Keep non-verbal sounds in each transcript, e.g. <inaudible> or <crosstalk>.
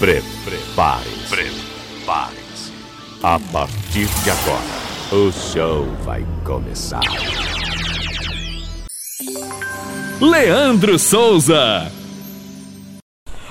Prepare-se. Prepare-se. A partir de agora, o show vai começar. Leandro Souza.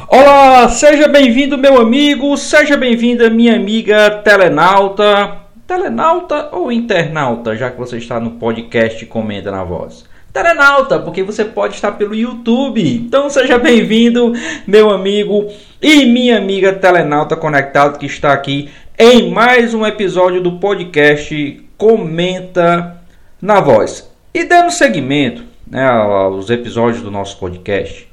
Olá, seja bem-vindo, meu amigo, seja bem-vinda, minha amiga telenauta. Telenauta ou internauta, já que você está no podcast Comenta na Voz? Telenauta, porque você pode estar pelo YouTube. Então seja bem-vindo, meu amigo e minha amiga telenauta conectado que está aqui em mais um episódio do podcast Comenta na Voz. E dando seguimento né, aos episódios do nosso podcast,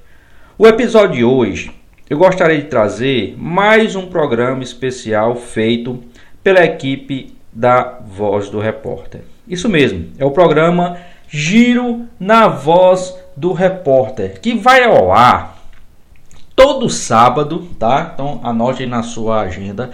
o episódio de hoje eu gostaria de trazer mais um programa especial feito pela equipe da Voz do Repórter. Isso mesmo, é o programa Giro na Voz do Repórter, que vai ao ar todo sábado, tá? Então anote na sua agenda,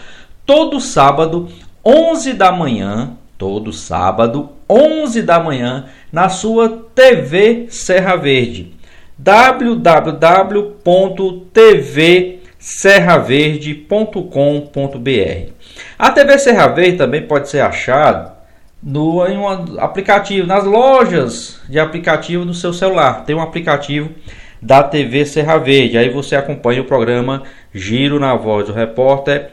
todo sábado, 11 da manhã, todo sábado, 11 da manhã, na sua TV Serra Verde www.tvserraverde.com.br. A TV Serra Verde também pode ser achado no em um aplicativo, nas lojas de aplicativo do seu celular. Tem um aplicativo da TV Serra Verde. Aí você acompanha o programa Giro na Voz do Repórter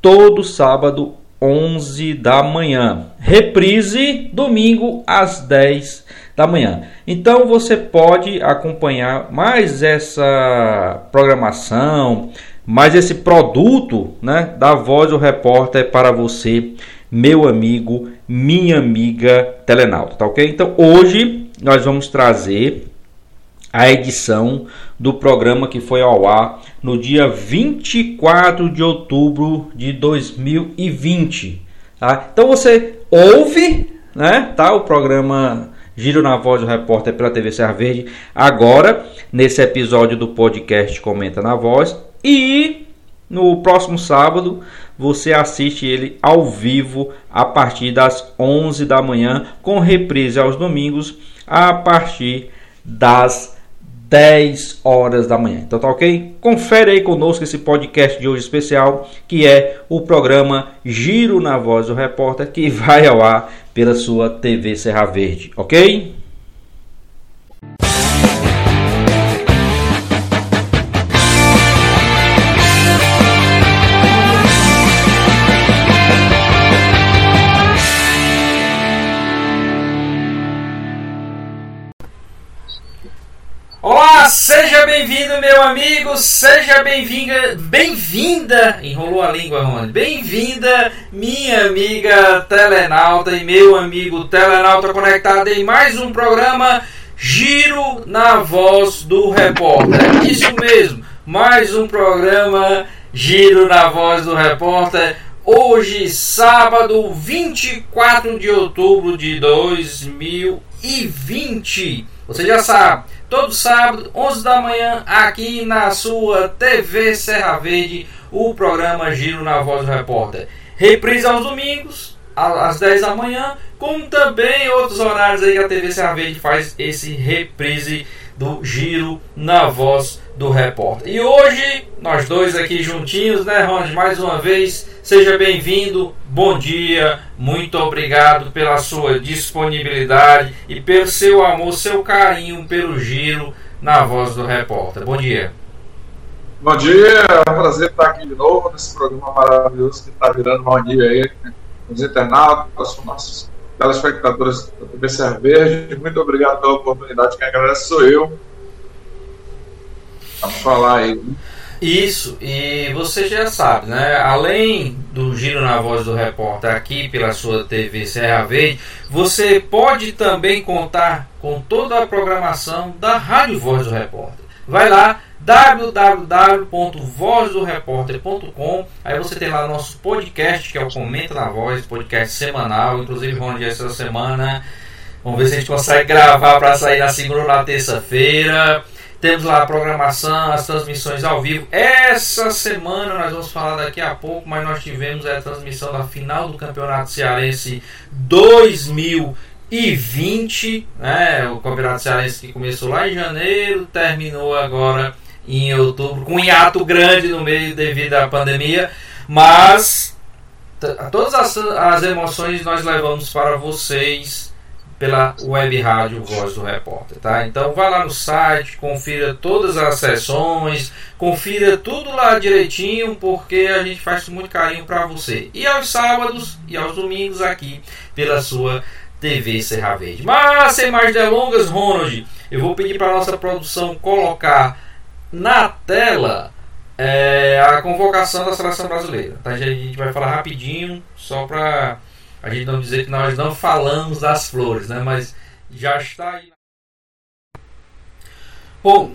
todo sábado 11 da manhã. Reprise domingo às 10 da manhã. Então você pode acompanhar mais essa programação, mais esse produto, né, da Voz do Repórter para você, meu amigo, minha amiga telenauta, tá OK? Então hoje nós vamos trazer a edição do programa que foi ao ar no dia 24 de outubro de 2020. Tá? Então você ouve né, tá, o programa Giro na Voz do Repórter pela TV Serra Verde agora, nesse episódio do podcast Comenta na Voz. E no próximo sábado você assiste ele ao vivo a partir das 11 da manhã, com reprise aos domingos a partir das 10 horas da manhã. Então tá ok? Confere aí conosco esse podcast de hoje especial, que é o programa Giro na Voz do Repórter, que <laughs> vai ao ar pela sua TV Serra Verde, ok? Seja bem-vindo, meu amigo, seja bem-vinda, bem-vinda, enrolou a língua, Rony, bem-vinda, minha amiga telenauta e meu amigo telenauta conectado em mais um programa Giro na Voz do Repórter. Isso mesmo, mais um programa Giro na Voz do Repórter. Hoje, sábado 24 de outubro de 2020. Você já sabe todo sábado, 11 da manhã, aqui na sua TV Serra Verde, o programa Giro na Voz do Repórter. Reprise aos domingos, às 10 da manhã, como também outros horários aí que a TV Serra Verde faz esse reprise do Giro na Voz do Repórter. E hoje, nós dois aqui juntinhos, né, Ronald? Mais uma vez, seja bem-vindo, bom dia, muito obrigado pela sua disponibilidade e pelo seu amor, seu carinho pelo Giro na Voz do Repórter. Bom dia. Bom dia, é um prazer estar aqui de novo nesse programa maravilhoso que está virando mania aí, né? os internautas, os nossos telespectadores da TV Ser Verde. Muito obrigado pela oportunidade, quem agradece sou eu. Falar aí. Isso, e você já sabe, né? Além do Giro na Voz do Repórter aqui pela sua TV Serra Verde, você pode também contar com toda a programação da Rádio Voz do Repórter. Vai lá, www.vozdoreporter.com. Aí você tem lá nosso podcast, que é o Comenta na Voz, podcast semanal. Inclusive, Ronald, essa semana. Vamos ver se a gente consegue gravar para sair na segunda ou na terça-feira. Temos lá a programação, as transmissões ao vivo. Essa semana nós vamos falar daqui a pouco, mas nós tivemos a transmissão da final do Campeonato Cearense 2020, né? O Campeonato Cearense que começou lá em janeiro, terminou agora em outubro, com um hiato grande no meio devido à pandemia, mas todas as, as emoções nós levamos para vocês pela web rádio Voz do Repórter, tá? Então vá lá no site, confira todas as sessões, confira tudo lá direitinho, porque a gente faz muito carinho para você. E aos sábados e aos domingos aqui pela sua TV Serra Verde. Mas sem mais delongas, Ronald, eu vou pedir para nossa produção colocar na tela é, a convocação da seleção brasileira. Tá? A gente vai falar rapidinho, só para a gente não dizer que nós não falamos das flores, né? Mas já está aí. Bom,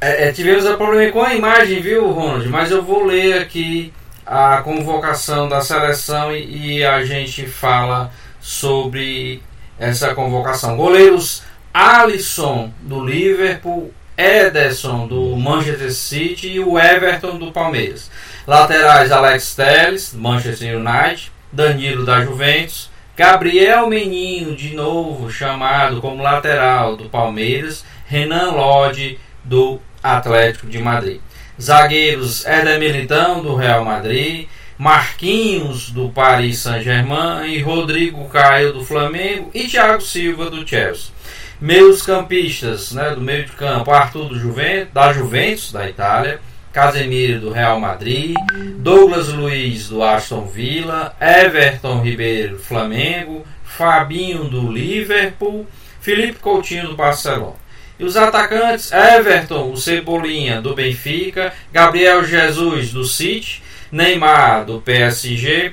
é, é, tivemos um problema com a imagem, viu, Ronald? Mas eu vou ler aqui a convocação da seleção e, e a gente fala sobre essa convocação. Goleiros Alisson do Liverpool, Ederson do Manchester City e o Everton do Palmeiras. Laterais Alex Telles, Manchester United, Danilo da Juventus, Gabriel Menino, de novo chamado como lateral do Palmeiras, Renan Lodge do Atlético de Madrid. Zagueiros Éder Militão do Real Madrid, Marquinhos do Paris Saint-Germain e Rodrigo Caio do Flamengo e Thiago Silva do Chelsea. Meus campistas né, do meio de campo, Arthur do Juventus, da Juventus da Itália, Casemiro do Real Madrid, Douglas Luiz do Aston Villa, Everton Ribeiro do Flamengo, Fabinho do Liverpool, Felipe Coutinho do Barcelona. E os atacantes, Everton, o Cebolinha do Benfica, Gabriel Jesus do City, Neymar do PSG,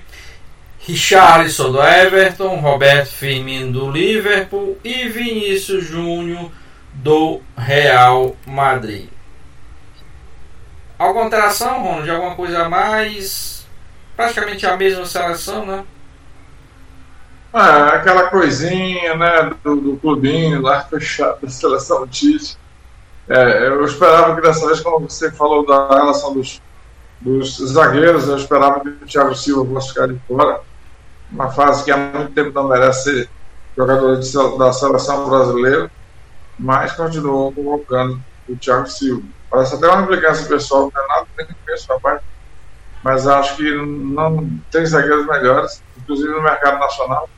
Richarlison do Everton, Roberto Firmino do Liverpool e Vinícius Júnior do Real Madrid. Alguma alteração, Ronald? Alguma coisa a mais? Praticamente a mesma seleção, né? Ah, aquela coisinha, né, do, do clubinho lá <laughs> fechado da seleção Tite. É, eu esperava que dessa vez, como você falou da relação dos, dos zagueiros, eu esperava que o Thiago Silva fosse ficar de fora. Uma fase que há muito tempo não merece ser jogador de, da seleção brasileira, mas continuou convocando o Thiago Silva. Parece até uma implicância pessoal, não é nada nem pessoal, mas, mas acho que não tem zagueiros melhores, inclusive no mercado nacional,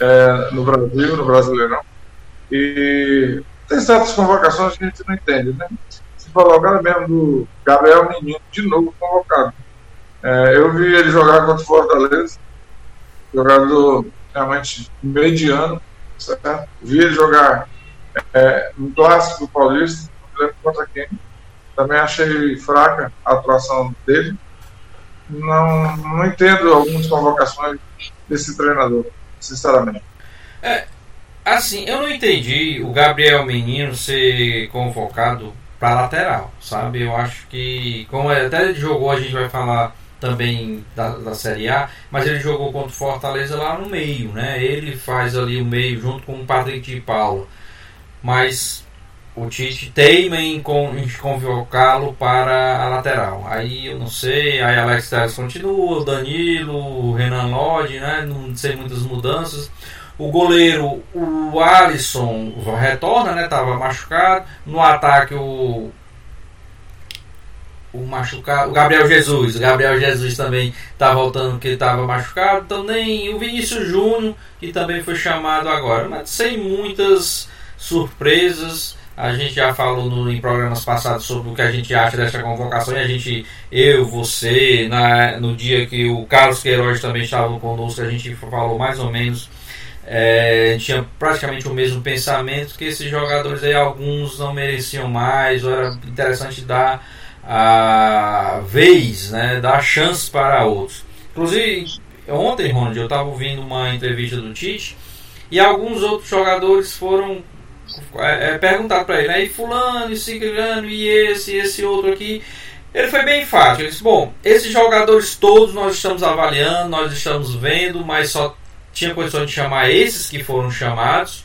é, no Brasil, no Brasileirão. E tem certas convocações que a gente não entende, né? Se falou agora mesmo do Gabriel Menino, de novo convocado. É, eu vi ele jogar contra o Fortaleza, jogador realmente mediano, certo? Vi ele jogar é, no clássico do Paulista, não lembro contra quem, também achei fraca a atuação dele. Não, não entendo algumas convocações desse treinador, sinceramente. É, assim, eu não entendi o Gabriel Menino ser convocado para lateral, sabe? Eu acho que, como até ele jogou, a gente vai falar também da, da Série A, mas ele jogou contra o Fortaleza lá no meio, né? Ele faz ali o meio junto com o Patrick de Paula. Mas o Tite teima em, convocá-lo para a lateral. Aí eu não sei, aí Alex Telles continua, o Danilo, o Renan Lodge, né? Não sei muitas mudanças. O goleiro, o Alisson, retorna, né? Tava machucado. No ataque, o o machucado, o Gabriel Jesus, o Gabriel Jesus também está voltando porque estava machucado, também o Vinícius Júnior que também foi chamado agora, mas sem muitas surpresas. A gente já falou no, em programas passados sobre o que a gente acha dessa convocação e a gente, eu, você, na, no dia que o Carlos Queiroz também estava conosco, a gente falou mais ou menos, é, tinha praticamente o mesmo pensamento, que esses jogadores aí, alguns não mereciam mais, ou era interessante dar a vez, né, dar chance para outros. Inclusive, ontem, Ronald, eu estava ouvindo uma entrevista do Tite e alguns outros jogadores foram é, é, perguntar para ele, aí fulano, e ciclano, e esse, esse outro aqui. Ele foi bem fácil. Ele disse, bom, esses jogadores todos nós estamos avaliando, nós estamos vendo, mas só tinha condição de chamar esses que foram chamados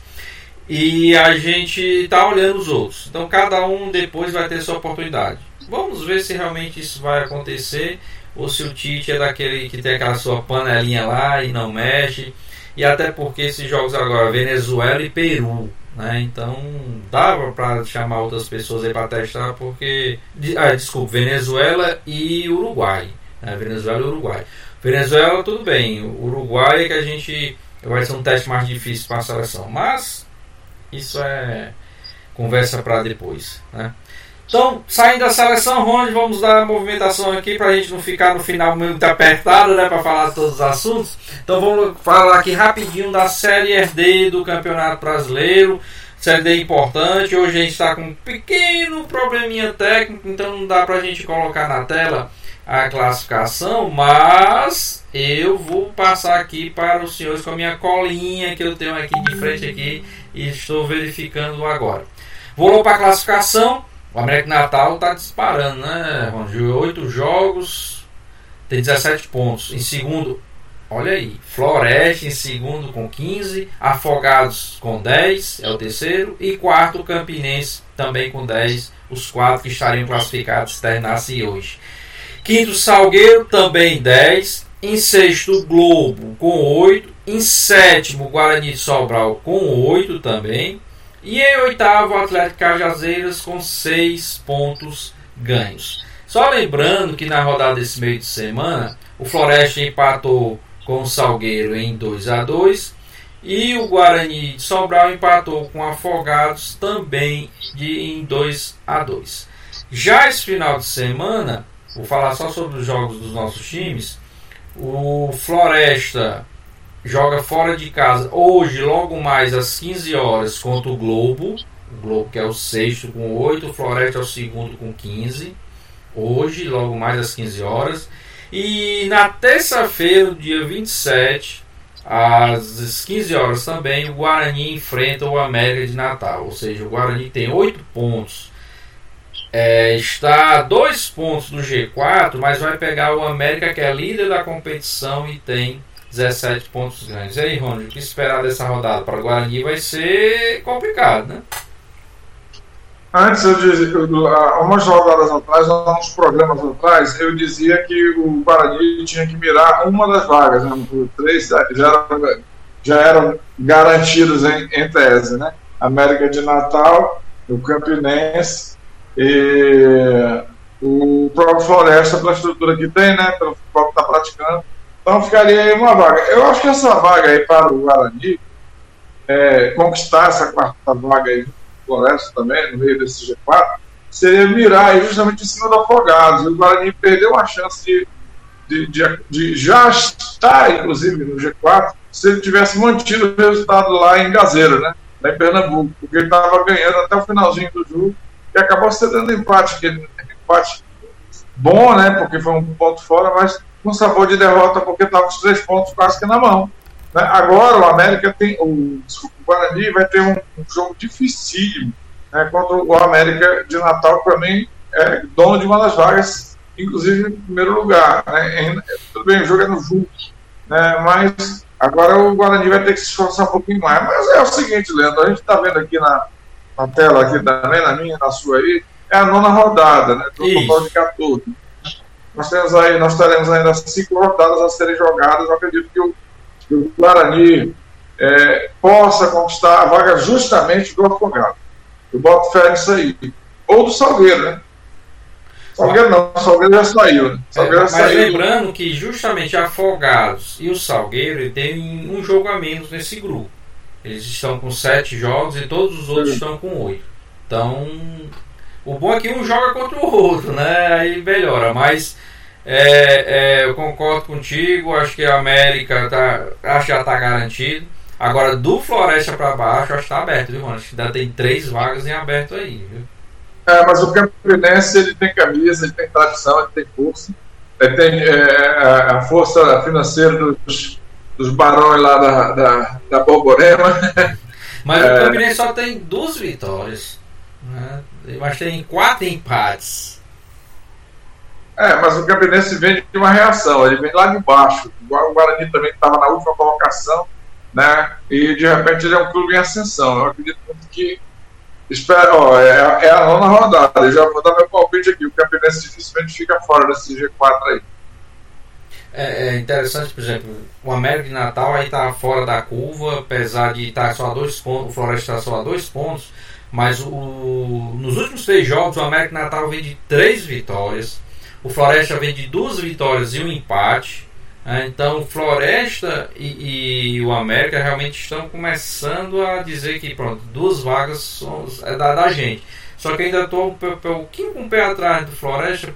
e a gente está olhando os outros. Então cada um depois vai ter sua oportunidade. Vamos ver se realmente isso vai acontecer ou se o Tite é daquele que tem aquela sua panelinha lá e não mexe. E até porque esses jogos agora, Venezuela e Peru, né? Então dava para chamar outras pessoas aí para testar, porque. Ah, desculpa, Venezuela e Uruguai. Né? Venezuela e Uruguai. Venezuela, tudo bem. Uruguai é que a gente. Vai ser um teste mais difícil para a seleção. Mas isso é conversa para depois. Né? Então, saindo da seleção, Ronde, vamos dar a movimentação aqui para a gente não ficar no final muito apertado né, para falar de todos os assuntos. Então, vamos falar aqui rapidinho da Série RD do Campeonato Brasileiro. Série D importante. Hoje a gente está com um pequeno probleminha técnico, então não dá para a gente colocar na tela a classificação, mas eu vou passar aqui para os senhores com a minha colinha que eu tenho aqui de frente aqui e estou verificando agora. Vou para a classificação. O América Natal está disparando, né, Ronald? Oito jogos, tem 17 pontos. Em segundo, olha aí, Floresta em segundo com 15, Afogados com 10, é o terceiro, e quarto, Campinense também com 10, os quatro que estariam classificados terminassem hoje. Quinto, Salgueiro, também 10. Em sexto, Globo, com 8. Em sétimo, Guarani de Sobral, com 8 também. E em oitavo, Atlético Cajazeiras, com 6 pontos ganhos. Só lembrando que na rodada desse meio de semana, o Floresta empatou com o Salgueiro em 2 a 2 e o Guarani de Sobral empatou com Afogados também de, em 2 a 2 Já esse final de semana, Vou falar só sobre os jogos dos nossos times. O Floresta joga fora de casa hoje, logo mais às 15 horas, contra o Globo. O Globo que é o sexto com 8, o Floresta é o segundo com 15. Hoje, logo mais às 15 horas. E na terça-feira, dia 27, às 15 horas também, o Guarani enfrenta o América de Natal. Ou seja, o Guarani tem 8 pontos é, está a dois pontos do G4, mas vai pegar o América, que é líder da competição e tem 17 pontos ganhos. E aí, Rony, o que esperar dessa rodada para o Guarani vai ser complicado, né? Antes, eu dizia, umas rodadas atrás, uns programas atrás, eu dizia que o Guarani tinha que mirar uma das vagas, né? Três já eram, já eram garantidos em, em tese, né? América de Natal, o Campinense e o próprio Floresta, pela estrutura que tem, né, pelo futebol que está praticando. Então ficaria aí uma vaga. Eu acho que essa vaga aí para o Guarani, é, conquistar essa quarta vaga aí, Floresta também, no meio desse G4, seria mirar justamente em cima do Afogados. E o Guarani perdeu uma chance de, de, de, de já estar, inclusive, no G4, se ele tivesse mantido o resultado lá em Gazeira, né? Lá em Pernambuco, porque ele estava ganhando até o finalzinho do jogo e acabou cedendo empate, aquele empate bom, né? Porque foi um ponto fora, mas com sabor de derrota, porque estava com os três pontos quase que na mão. Né? Agora o América tem. O, desculpa, o Guarani vai ter um, um jogo dificílimo né, contra o América de Natal, que também é dono de uma das vagas, inclusive em primeiro lugar. Né? tudo bem, o jogo é no junto, né? mas agora o Guarani vai ter que se esforçar um pouquinho mais. Mas é o seguinte, Leandro, a gente está vendo aqui na, na tela aqui também, na minha, na sua aí, é a nona rodada, né? Do total de 14. Nós temos aí, nós teremos ainda cinco rodadas a serem jogadas. Eu acredito que o, que o Guarani é, possa conquistar a vaga justamente do Afogado. Eu boto fé nisso aí. Ou do Salgueiro, né? Salgueiro não, Salgueiro já saiu. Né? Salgueiro é, mas saiu. lembrando que justamente Afogados e o Salgueiro têm um jogo a menos nesse grupo. Eles estão com sete jogos e todos os outros estão com oito. Então, o bom é que um joga contra o outro, né? Aí melhora. Mas é, é, eu concordo contigo. Acho que a América tá, acho que já está garantido. Agora, do Floresta para baixo, acho que está aberto, viu, mano? Acho que ainda tem três vagas em aberto aí, viu? É, mas o Campinense ele tem camisa, ele tem tradição, ele tem força. Ele tem é, a força financeira dos dos barões lá da, da, da Borborema. Mas é... o Campinense só tem duas vitórias. Né? Mas tem quatro empates. É, mas o Campinense vem de uma reação, ele vem lá de baixo. O Guarani também estava na última colocação, né? E de repente ele é um clube em ascensão. Eu acredito muito que. Espero, ó, é, é a nona rodada. Eu já vou dar meu palpite aqui. O Campinense dificilmente fica fora desse G4 aí. é, é, interessante, por exemplo, o América de Natal aí está fora da curva, apesar de estar tá só a dois pontos, o Floresta está só a dois pontos, mas o, nos últimos três jogos o América Natal vem de três vitórias, o Floresta vem de duas vitórias e um empate. Né? Então, Floresta e, e, o América realmente estão começando a dizer que pronto, duas vagas são, é da, da gente. Só que ainda estou um pouquinho com o pé atrás do Floresta,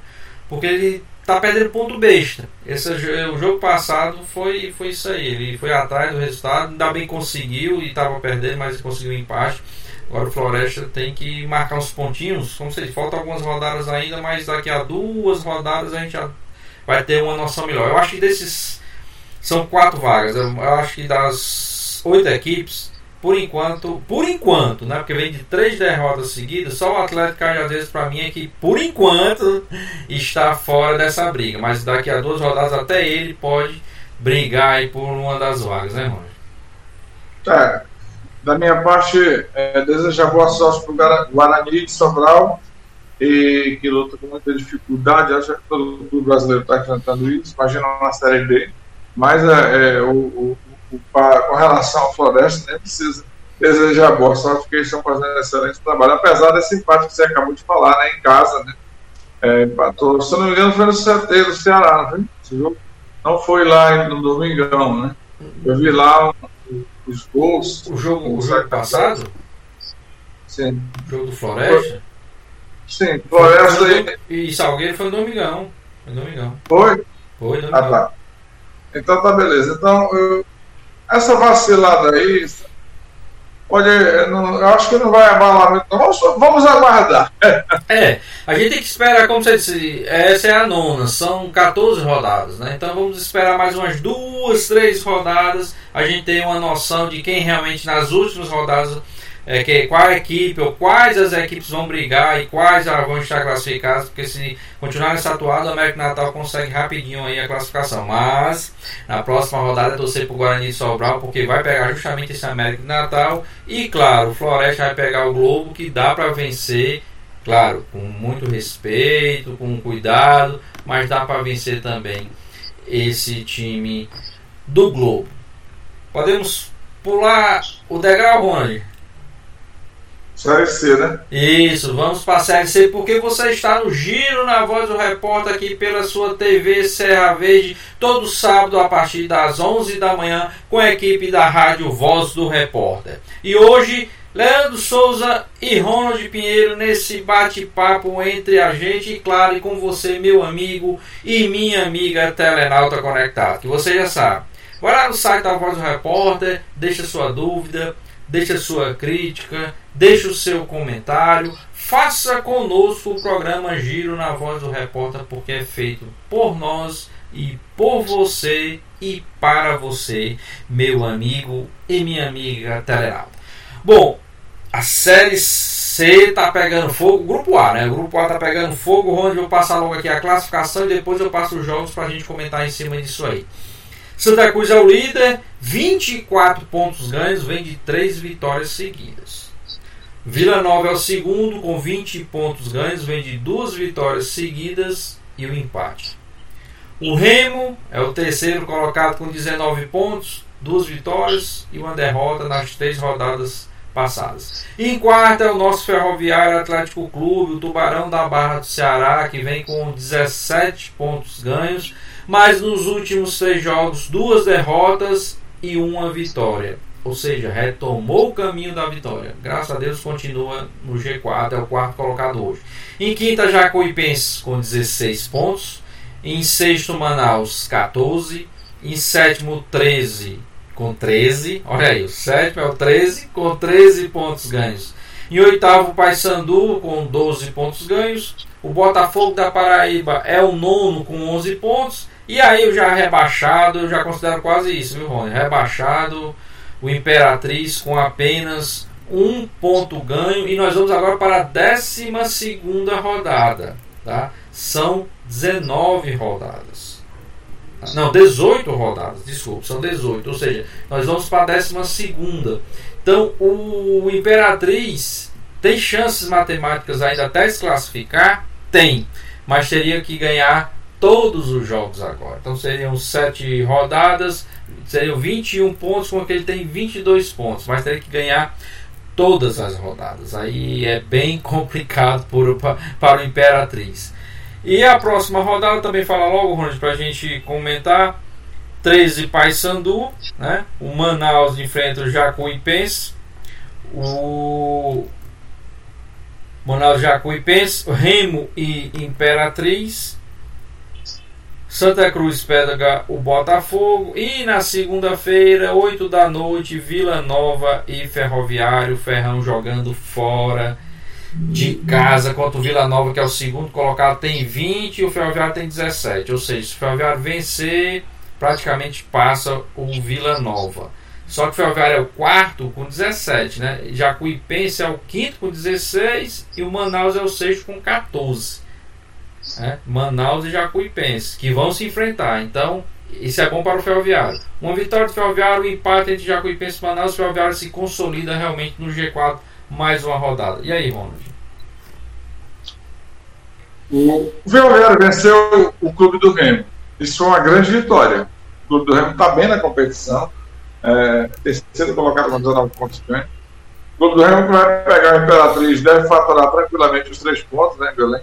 porque ele está perdendo ponto besta. Esse, o jogo passado foi, foi isso aí. Ele foi atrás do resultado, ainda bem conseguiu e estava perdendo, mas conseguiu um empate. Agora o Floresta tem que marcar uns pontinhos, como se faltam algumas rodadas ainda, mas daqui a duas rodadas a gente já vai ter uma noção melhor. Eu acho que desses são quatro vagas. Eu acho que das oito equipes, por enquanto, por enquanto, né? Porque vem de três derrotas seguidas, só o Atlético Cajazeiras para mim é que por enquanto está fora dessa briga, mas daqui a duas rodadas até ele pode brigar aí por uma das vagas, né, Rony? É, da minha parte, é, desejar boa sorte para o Guarani de Sobral, e que luta com muita dificuldade. Acho que todo o brasileiro está enfrentando isso. Imagina uma Série B. Mas é, é o, o, o, com relação ao Floresta, nem precisa desejar boa sorte, porque eles estão fazendo um excelente trabalho. Apesar desse empate que você acabou de falar, né, em casa, né? É, empatou, se eu não me engano, foi no CT do Ceará, foi? Não foi lá no Domingão, né? Eu vi lá os gols. O jogo, o jogo passado? Sim. O jogo do Floresta? Sim, Floresta e... e Salgueiro foi no Domingão. Foi no Domingão. Foi? Foi Domingão. Ah, tá. Então tá beleza. Então, eu... essa vacilada aí, pode, não, eu acho que não vai abalar muito. Vamos, vamos aguardar. <laughs> é, a gente tem que esperar, como você disse, essa é a nona, são 14 rodadas, né? Então vamos esperar mais umas duas, três rodadas. A gente tem uma noção de quem realmente nas últimas rodadas é, que, qual equipe ou quais as equipes vão brigar e quais vão estar classificadas, porque se continuar nessa atuada, o América Natal consegue rapidinho aí a classificação. Mas na próxima rodada torcer para o Guarani de Sobral, porque vai pegar justamente esse América Natal e claro, o Floresta vai pegar o Globo que dá para vencer, claro, com muito respeito, com cuidado, mas dá para vencer também esse time do Globo. Podemos pular o degrau, Rony? Série C, né? Isso, vamos para a Série C, porque você está no Giro na Voz do Repórter aqui pela sua TV Serra Verde, todo sábado a partir das 11 da manhã, com a equipe da Rádio Voz do Repórter. E hoje, Leandro Souza e Ronald Pinheiro nesse bate-papo entre a gente e, claro, e com você, meu amigo e minha amiga Telenauta Conectado, que você já sabe. Vai lá no site da Voz do Repórter, deixa sua dúvida, deixa sua crítica, deixe o seu comentário, faça conosco o programa Giro na Voz do Repórter, porque é feito por nós e por você e para você, meu amigo e minha amiga Telerado. Bom, a série C tá pegando fogo, grupo A, né? O grupo A tá pegando fogo, onde eu passar logo aqui a classificação e depois eu passo os jogos para a gente comentar em cima disso aí. Santa Cruz é o líder, 24 pontos ganhos, vem de 3 vitórias seguidas. Vila Nova é o segundo com 20 pontos ganhos, vem de duas vitórias seguidas e o um empate. O Remo é o terceiro colocado com 19 pontos, duas vitórias e uma derrota nas três rodadas passadas. Em quarto é o nosso Ferroviário Atlético Clube, o Tubarão da Barra do Ceará, que vem com 17 pontos ganhos, mas nos últimos três jogos, duas derrotas e uma vitória ou seja, retomou o caminho da vitória. Graças a Deus continua no G4, é o quarto colocado hoje. Em quinta, Jacuipense com 16 pontos. Em sexto, Manaus, 14. Em sétimo, 13 com 13. Olha aí, o sétimo é o 13 com 13 pontos ganhos. Em oitavo, Paysandu com 12 pontos ganhos. O Botafogo da Paraíba é o nono com 11 pontos. E aí, eu já rebaixado, eu já considero quase isso, viu, Rony? Rebaixado o Imperatriz com apenas um ponto ganho. E nós vamos agora para a 12 rodada. Tá? São 19 rodadas. Não, 18 rodadas, desculpa, são 18. Ou seja, nós vamos para a 12. Então, o Imperatriz tem chances matemáticas ainda até se classificar? Tem, mas teria que ganhar todos os jogos agora. Então seriam 7 rodadas, seriam 21 pontos, com que ele tem 22 pontos, mas teria que ganhar todas as rodadas. Aí é bem complicado por, para o Imperatriz. E a próxima rodada também fala logo, Ronald, para a gente comentar. 13 Paysandu, né? O Manaus enfrenta o Jacuipense. O Manaus Jacuipense, Remo e Imperatriz. Santa Cruz pega o Botafogo. E na segunda-feira, 8 da noite, Vila Nova e Ferroviário. Ferrão jogando fora de casa contra o Vila Nova, que é o segundo colocado, tem 20 e o Ferroviário tem 17. Ou seja, se o Ferroviário vencer, praticamente passa o Vila Nova. Só que o Ferroviário é o quarto com 17, né? Jacuipense é o quinto com 16 e o Manaus é o sexto com 14. Né? Manaus e Jacuipense, que vão se enfrentar. Então, isso é bom para o Ferroviário. Uma vitória do Ferroviário, um empate entre Jacuipense e Manaus, o Ferroviário se consolida realmente no G4 mais uma rodada. E aí, Ronald? O Ferroviário venceu o Clube do Remo. Isso foi uma grande vitória. O Clube do Remo está bem na competição. É, terceiro colocado com 19 pontos. O Clube do Remo vai pegar a Imperatriz, deve faturar tranquilamente os três pontos, né, Belém?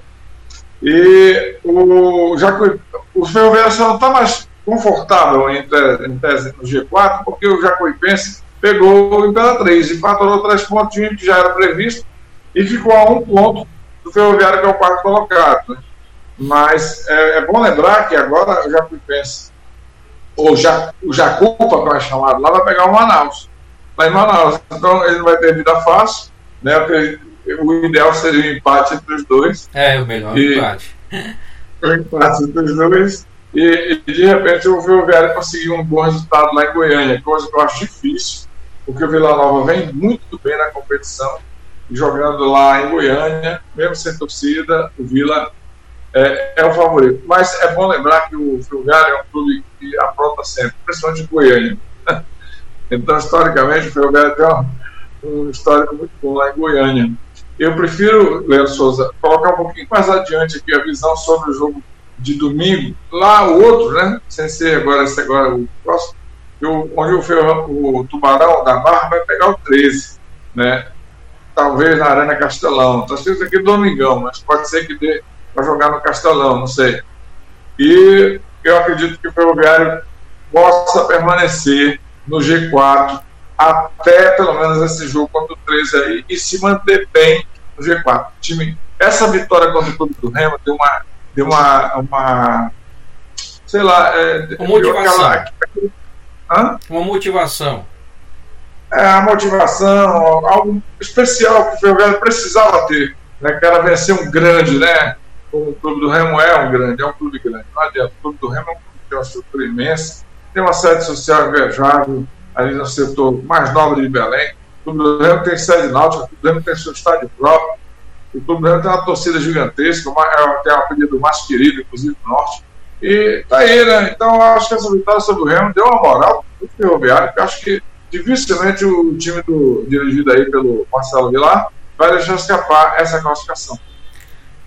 E o, já que o Ferroviário não está mais confortável em, em tese no G4, porque o Jacuipense pegou o Imperatriz e faturou três pontos que já era previsto e ficou a um ponto do Ferroviário, que é o quarto colocado. Né? Mas é, é, bom lembrar que agora o Jacuipense, ou ja, o Jacupa, como é chamado lá, vai pegar o Manaus. Lá em Manaus. Então ele não vai ter vida fácil, né? O ideal seria o um empate entre os dois. É, o melhor e, empate. O empate entre os dois. E, e, de repente o Ferroviário conseguiu um bom resultado lá em Goiânia, coisa que eu acho difícil, porque o Vila Nova vem muito bem na competição, jogando lá em Goiânia, mesmo sem torcida, o Vila é, é o favorito. Mas é bom lembrar que o Ferroviário é um clube que apronta sempre, principalmente em Goiânia. <laughs> Então, historicamente, o Ferroviário tem um histórico muito bom lá em Goiânia. Eu prefiro, Leandro Souza, colocar um pouquinho mais adiante aqui a visão sobre o jogo de domingo. Lá o outro, né? Sem ser agora, esse agora o próximo, eu, onde o, o Tubarão da Barra vai pegar o 13, né? Talvez na Arena Castelão. Está escrito aqui Domingão, mas pode ser que dê para jogar no Castelão, não sei. E eu acredito que o Ferroviário possa permanecer no G4 até pelo menos esse jogo contra o 13 aí e se manter bem no G4. time, essa vitória contra o Clube do Remo deu uma, deu uma, uma sei lá, é, uma motivação. Aquela, uma motivação. É, a motivação, algo especial que o Ferroviário precisava ter, né? Que era vencer um grande, né? Como o Clube do Remo é um grande, é um clube grande. Não adianta, o Clube do Remo é um clube que tem uma estrutura imensa, tem uma sede social invejável, ali no setor mais nobre de Belém. O Clube do Remo tem sede náutica, o Clube do Remo tem seu estádio próprio, o Clube do Remo tem uma torcida gigantesca, uma, é, o apelido mais querido, inclusive do Norte. E tá aí, né? Então acho que essa vitória sobre o Remo deu uma moral pro Ferroviário, que acho que dificilmente o time do, dirigido aí pelo Marcelo Vilar vai deixar escapar essa classificação.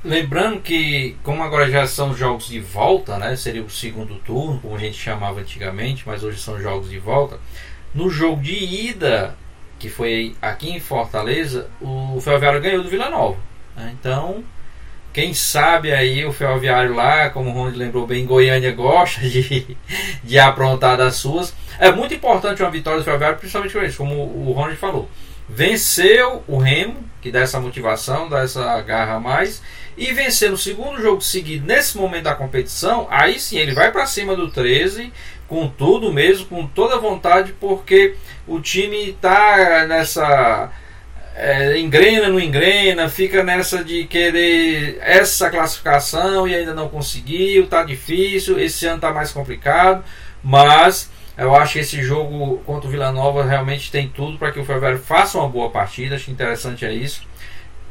Lembrando que, como agora já são jogos de volta, né? Seria o segundo turno, como a gente chamava antigamente, mas hoje são jogos de volta. No jogo de ida, que foi aqui em Fortaleza, o Ferroviário ganhou do Vila Nova. Né? Então, quem sabe aí o Ferroviário lá, como o Ronald lembrou bem, Goiânia gosta de, <laughs> de aprontar das suas. É muito importante uma vitória do Ferroviário, principalmente com isso, como o Ronald falou. Venceu o Remo, que dá essa motivação, dá essa garra a mais, e vencer no segundo jogo seguido, nesse momento da competição, aí sim ele vai para cima do 13 com tudo mesmo, com toda vontade, porque o time está nessa. É, engrena, não engrena, fica nessa de querer essa classificação e ainda não conseguiu, tá difícil, esse ano tá mais complicado, mas eu acho que esse jogo contra o Vila Nova realmente tem tudo para que o Ferroviário faça uma boa partida, acho interessante é isso,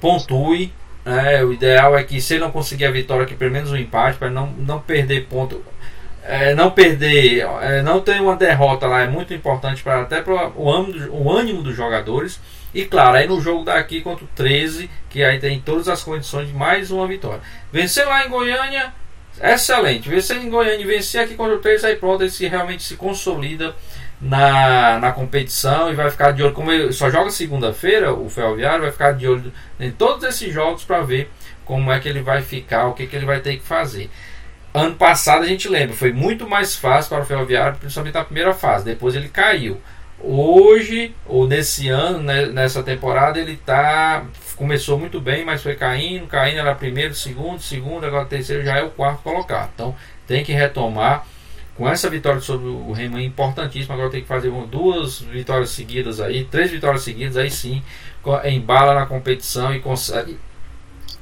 pontue, é, o ideal é que se ele não conseguir a vitória, que pelo menos um empate, para não, não perder ponto é, não perder, é, não ter uma derrota lá é muito importante para até para o o ânimo dos jogadores. E claro, aí no jogo daqui contra o 13, que aí tem todas as condições de mais uma vitória. Vencer lá em Goiânia excelente. Vencer em Goiânia e vencer aqui contra o 3, aí pronto, ele se, realmente se consolida na, na competição e vai ficar de olho. Como ele só joga segunda-feira, o Ferroviário vai ficar de olho em todos esses jogos para ver como é que ele vai ficar, o que, que ele vai ter que fazer. Ano passado a gente lembra, foi muito mais fácil para o Ferroviário, principalmente na primeira fase, depois ele caiu. Hoje, ou nesse ano, né, nessa temporada, ele tá começou muito bem, mas foi caindo, caindo, era primeiro, segundo, segundo, agora terceiro já é o quarto colocado. Então tem que retomar com essa vitória sobre o Remo é importantíssimo. Agora tem que fazer duas vitórias seguidas aí, três vitórias seguidas, aí sim embala na competição e consegue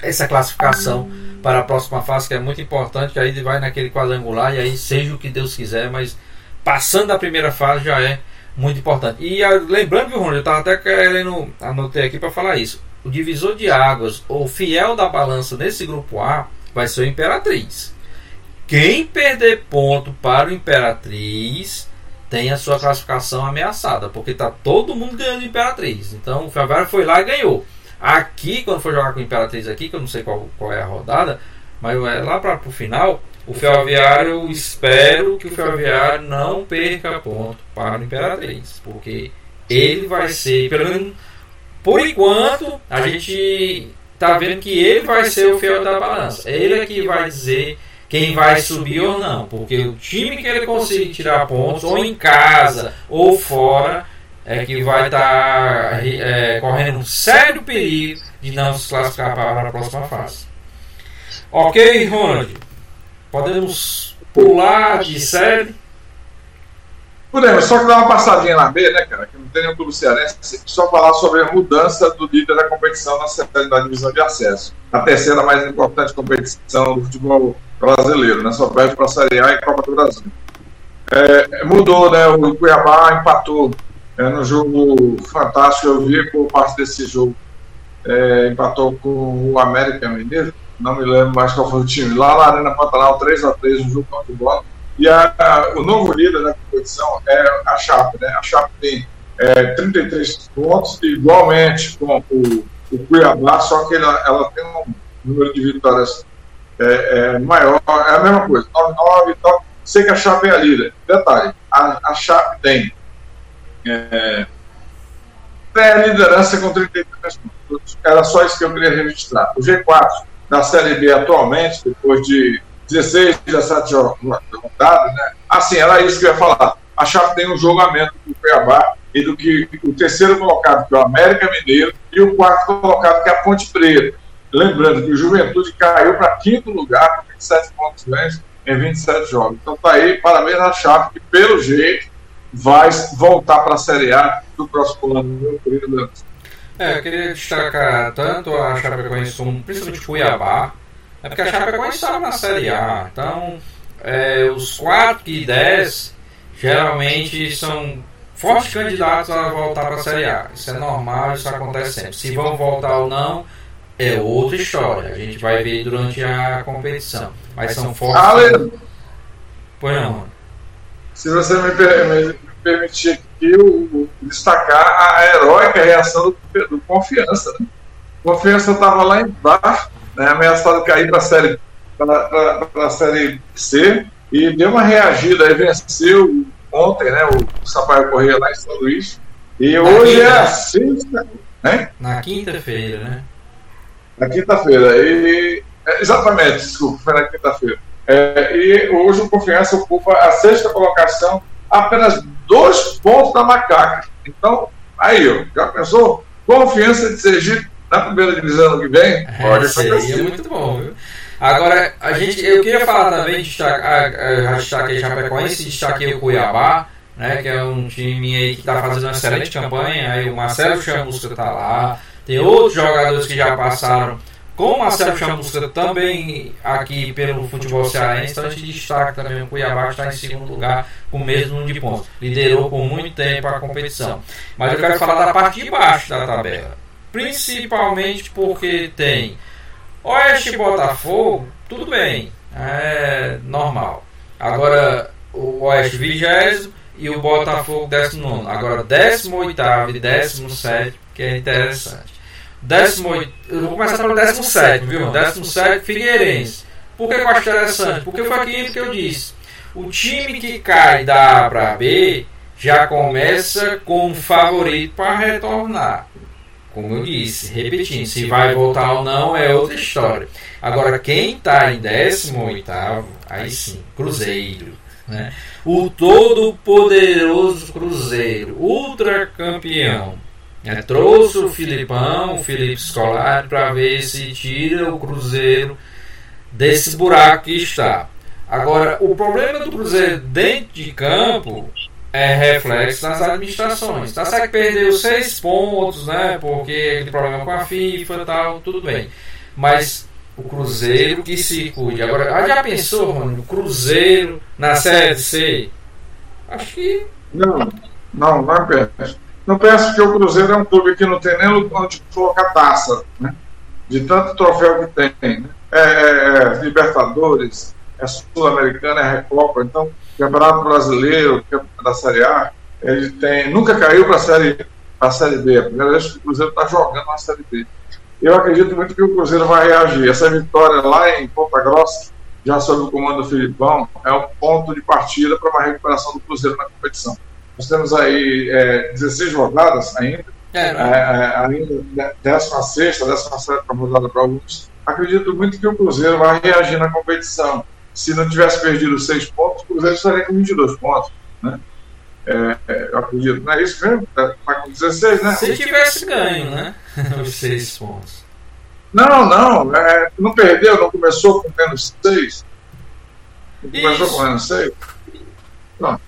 essa classificação para a próxima fase que é muito importante, que aí vai naquele quadrangular e aí seja o que Deus quiser, mas passando da primeira fase já é muito importante. E a, lembrando, viu, Ronald, eu estava até querendo, anotei aqui para falar isso. O divisor de águas, ou fiel da balança nesse grupo A, vai ser o Imperatriz. Quem perder ponto para o Imperatriz tem a sua classificação ameaçada, porque tá todo mundo ganhando Imperatriz. Então o Ferroviário foi lá e ganhou. Aqui, quando for jogar com o Imperatriz aqui, que eu não sei qual, qual é a rodada, mas é lá para o final, o Ferroviário, espero que o Ferroviário não perca ponto para o Imperatriz, porque ele vai ser, pelo menos por enquanto, a gente tá vendo que ele vai ser o fiel da balança. Ele é que vai dizer quem vai subir ou não, porque o time que ele conseguir tirar pontos, ou em casa ou fora, é que vai estar tá, é, correndo um sério perigo de não se classificar para a próxima fase. Ok, Ronald? Podemos pular de série? Podemos, só que dar uma passadinha na B, né, cara? Que não tem nenhum clube cearense, só falar sobre a mudança do líder da competição na série da divisão de acesso. A terceira mais importante competição do futebol brasileiro, né? Só perde para a Série A e Copa do Brasil. É, mudou, né? O Cuiabá empatou é, no jogo fantástico. Eu vi por parte desse jogo. É, empatou com o América Mineiro não me lembro mais qual foi o time, lá na Arena Pantanal, 3x3, um jogo contra o bola. E a, a, o novo líder da competição é a Chape, né? A Chape tem é, 33 pontos, igualmente com o, o Cuiabá, só que ela, ela tem um número de vitórias é, é, maior, é a mesma coisa, 9-9 e tal. Sei que a Chape é a líder. Detalhe, a, a Chape tem, é, tem a liderança com 33 pontos. Era só isso que eu queria registrar. O G4 da Série B atualmente, depois de 16, 17 rodadas, né? Assim, era isso que eu ia falar. A Chape tem um julgamento do Cuiabá e do que o terceiro colocado, que é o América Mineiro, e o quarto colocado, que é a Ponte Preta. Lembrando que o Juventude caiu para quinto lugar, com 27 pontos ganhos em 27 jogos. Então tá aí, parabéns à Chape, que pelo jeito vai voltar para a Série A do próximo ano, meu querido é, eu queria destacar tanto a Chapecoense como principalmente o Cuiabá. É porque a Chapecoense estava na Série A. Então, é, os 4 e 10 geralmente são fortes candidatos a voltar para a Série A. Isso é normal, isso acontece sempre. Se vão voltar ou não, é outra história. A gente vai ver durante a competição. Mas são fortes. Ale... Pois não. Se você me, me permitir aqui o, destacar a heróica reação do, do Confiança. Né? Confiança estava lá embaixo, né, ameaçado de cair para a série, a série C, e deu uma reagida, aí venceu ontem né, o Sampaio Correia lá em São Luís. E Na hoje é a sexta. Né? Na quinta-feira, né? Na quinta-feira. E, é, exatamente, desculpa, foi na quinta-feira. É, e hoje o Confiança ocupa a sexta colocação, apenas dois pontos da macaca. Então, aí, ó, já pensou? Confiança de Sergipe na primeira divisão ano que vem? Pode é, seria muito bom, viu? Agora, a gente, eu queria falar também, destacar, destaquei Chapecoense, destaquei o Cuiabá, né, que é um time aí que está fazendo uma excelente campanha, aí o Marcelo Chamusca está lá, tem outros jogadores que já passaram com o Marcelo Chamusca também aqui pelo futebol cearense, então a gente destaca também o Cuiabá está em segundo lugar com o mesmo número de pontos. Liderou por muito tempo a competição. Mas eu quero falar da parte de baixo da tabela. Principalmente porque tem Oeste e Botafogo, tudo bem, é normal. Agora o Oeste 20 e o Botafogo 19. Agora 18 e 17, que é interessante. 18, eu vou começar pelo 17, viu? 17 Figueirense. Por que eu acho interessante? Porque foi aquilo que eu disse. O time que cai da A para B já começa como favorito para retornar. Como eu disse, repetindo, se vai voltar ou não é outra história. Agora, quem está em 18, aí sim, Cruzeiro. Né? O todo-poderoso Cruzeiro, ultra campeão. É, trouxe o Filipão, o Felipe Scolari, para ver se tira o Cruzeiro desse buraco que está. Agora, o problema do Cruzeiro dentro de campo é reflexo nas administrações. Tá certo que perdeu seis pontos, né? Porque aquele problema com a FIFA e tal, tudo bem. Mas o Cruzeiro que se cuide. Agora, ah, já pensou, mano, o Cruzeiro na Série C? Acho que. Não, não, não penso. Não penso que o Cruzeiro é um clube que não tem nem onde colocar taça, né? De tanto troféu que tem. Né? É, é, é Libertadores, é Sul-Americana, é Recopa. Então, Campeonato Brasileiro, da Série A, ele tem, nunca caiu para a série, a série B. A primeira vez que o Cruzeiro está jogando na Série B. Eu acredito muito que o Cruzeiro vai reagir. Essa vitória lá em Ponta Grossa, já sob o comando do Filipão, é um ponto de partida para uma recuperação do Cruzeiro na competição. Nós temos aí é, 16 rodadas ainda, é, né? é, é, ainda 16, 17 rodada para alguns. Acredito muito que o Cruzeiro vai reagir na competição se não tivesse perdido seis pontos, o Cruzeiro estaria com 22 pontos. Né? É, é, eu acredito, não é isso mesmo? Está tá com 16, né? Se tivesse ganho, né? <laughs> Os seis pontos. Não, não. É, não perdeu, não começou com menos 6. Não começou com menos 6. Pronto.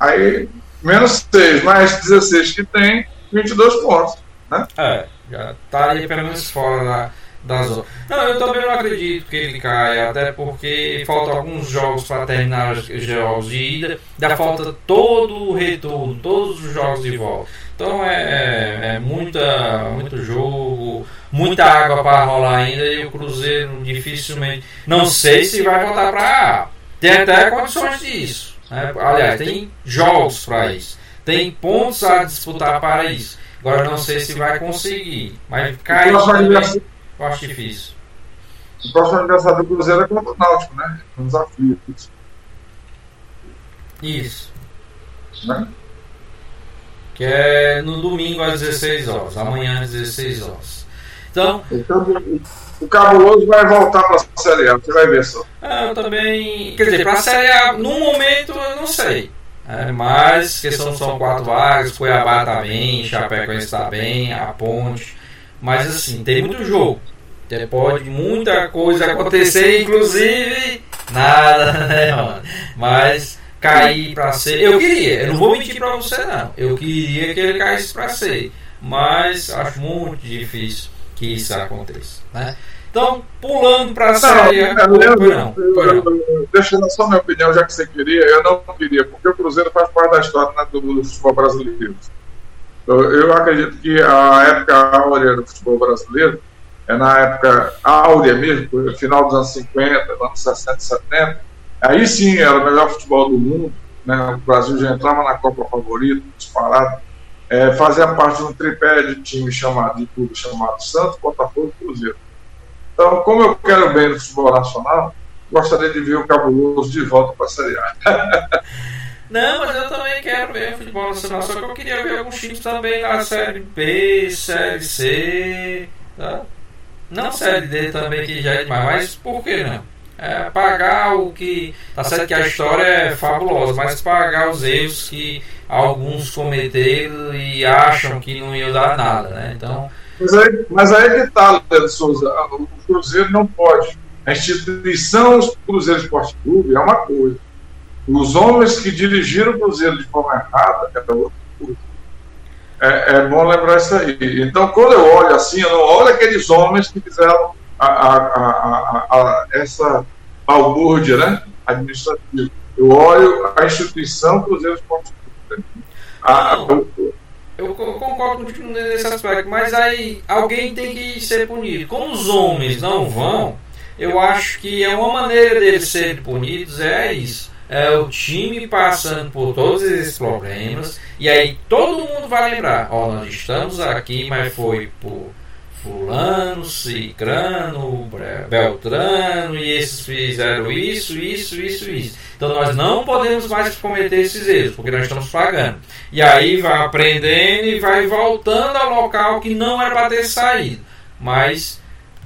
Aí, menos 6 mais 16 que tem, 22 pontos. Né? É, já está aí pelo menos fora da da zona. Não, eu também não acredito que ele caia, até porque faltam alguns jogos para terminar os jogos de ida, da falta todo o retorno, todos os jogos de volta. Então é, é, é muita, muito jogo, muita água para rolar ainda e o Cruzeiro dificilmente. Não sei se vai voltar para A. Tem até condições disso. Né? Aliás, tem jogos para isso. Tem pontos a disputar para isso. Agora não sei se vai conseguir. Mas cair também. Eu acho difícil. O próximo aniversário do Cruzeiro é contra o Náutico, né? Um desafio. Isso. Né? Que é no domingo às 16 horas. Amanhã às 16 horas. Então. então o Cabuloso vai voltar para a Série A, você vai ver só. É, eu também. Quer dizer, para a Série A, no momento, eu não sei. É, mas, questão são quatro vagas, Cuiabá está bem, Chapecoense está bem, a Ponte. Mas assim, tem muito jogo. Pode muita coisa acontecer, inclusive nada, <laughs> né, mano? Mas cair para ser. Eu queria, eu não vou mentir para você, não. Eu queria que ele caísse para ser. Mas acho muito difícil que isso aconteça, né? Então, pulando para a série. Não, Deixa eu só minha opinião, já que você queria, eu não queria, porque o Cruzeiro faz parte da história né, do, futebol brasileiro. Eu, eu acredito que a época áurea do futebol brasileiro é na época áurea mesmo, final dos anos 50, anos 60, 70. Aí sim era o melhor futebol do mundo. Né? O Brasil já entrava na Copa Favorita, disparado. É, fazia parte de um tripé de time chamado, de clube chamado Santos, Botafogo e Cruzeiro. Então, como eu quero bem no futebol nacional, gostaria de ver o Cabuloso de volta para a Série A. <laughs> Não, mas eu também quero ver futebol nacional, só que eu queria ver alguns times também na Série B, Série C, tá? Não Série D também, que já é demais, mas por que não? É pagar o que. Tá certo que a história é fabulosa, mas pagar os erros que alguns cometeram e acham que não iam dar nada, né? Então. Mas aí, mas aí que tá, Leandro Souza, o Cruzeiro não pode. A instituição Cruzeiro Esporte Clube é uma coisa. Os homens que dirigiram o Cruzeiro de forma errada é outra coisa. É, é, bom lembrar isso aí. Então, quando eu olho assim, eu não olho aqueles homens que fizeram a, a, a, essa balbúrdia né, administrativa. Eu olho a instituição Cruzeiro Esporte Clube. Eu, eu concordo contigo nesse aspecto, mas aí alguém tem que ser punido. Como os homens não vão, eu acho que é uma maneira deles serem punidos é isso é, o time passando por todos esses problemas e aí todo mundo vai lembrar, ó, nós estamos aqui, mas foi por fulano, cicrano, beltrano, e esses fizeram isso, isso, isso, isso. Então nós não podemos mais cometer esses erros, porque nós estamos pagando. E aí vai aprendendo e vai voltando ao local que não era para ter saído. Mas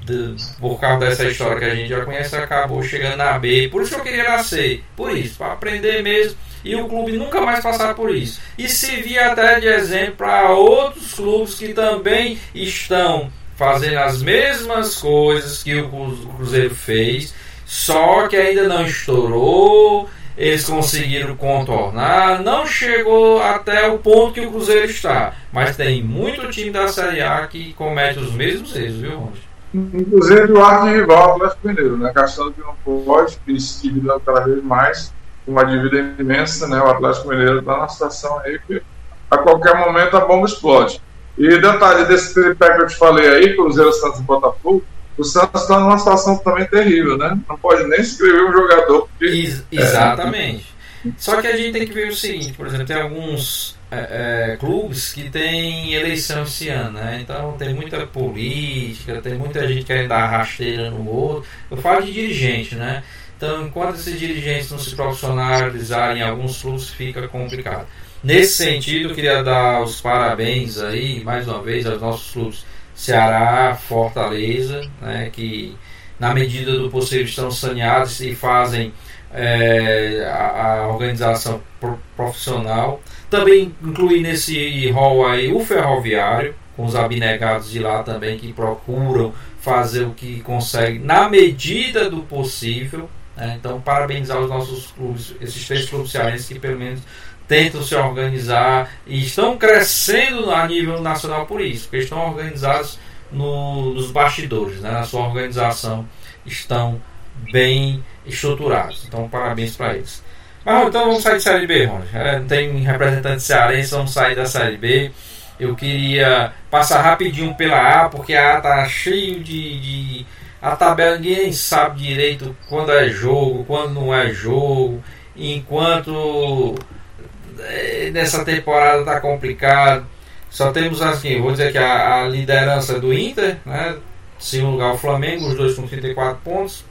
de, por causa dessa história que a gente já conhece, acabou chegando na B. Por isso que eu queria nascer. Por isso, para aprender mesmo. E o clube nunca mais passar por isso. E servir até de exemplo para outros clubes que também estão fazendo as mesmas coisas que o Cruzeiro fez, só que ainda não estourou. Eles conseguiram contornar, não chegou até o ponto que o Cruzeiro está, mas tem muito time da Série A que comete os mesmos erros, viu, Ronald? Inclusive o arco rival Atlético Mineiro, né? Gastando que não pode, e se dividindo cada vez mais, uma dívida imensa, né? O Atlético Mineiro está na situação aí que a qualquer momento a bomba explode. E detalhe desse tripé que eu te falei aí, Cruzeiro, Santos e Botafogo, o Santos está numa situação também terrível, né? Não pode nem escrever um jogador. Porque, Ex exatamente. É, Só que a gente tem que ver o seguinte, por exemplo, tem alguns é, é, clubes que têm eleição esse ano, né? Então tem muita política, tem muita gente querendo dar rasteira no outro. Eu falo de dirigente, né? Então, enquanto esses dirigentes não se profissionalizarem em alguns clubes, fica complicado. Nesse sentido, queria dar os parabéns aí, mais uma vez, aos nossos clubes Ceará, Fortaleza, né, que na medida do possível estão saneados e fazem é, a, a, organização profissional. Também incluir nesse rol aí o ferroviário, com os abnegados de lá também que procuram fazer o que conseguem na medida do possível. Né? Então, parabenizar os nossos clubes, esses três clubes cearenses que pelo menos tentam se organizar e estão crescendo a nível nacional por isso, porque estão organizados no, nos bastidores, né? na sua organização estão bem estruturados. Então, parabéns para eles. Mas então vamos sair de Série B, Ronald. É, não tem representante cearense, vamos sair da Série B. Eu queria passar rapidinho pela A, porque a A tá cheio de, de a tabela ninguém sabe direito quando é jogo, quando não é jogo. Enquanto nessa temporada está complicado. Só temos assim, vou dizer que a, a liderança do Inter, né? Segundo lugar o Flamengo, os dois com 34 pontos.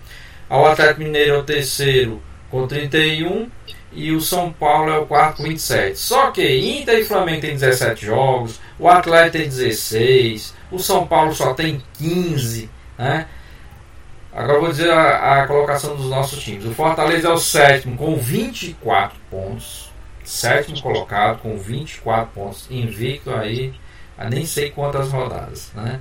O Atlético Mineiro é o terceiro com 31 e o São Paulo é o quarto com 27. Só que Inter e Flamengo tem 17 jogos, o Atlético tem 16, o São Paulo só tem 15, né? Agora vou dizer a, a colocação dos nossos times. O Fortaleza é o sétimo com 24 pontos sétimo colocado com 24 pontos, invicto aí a nem sei quantas rodadas. Né?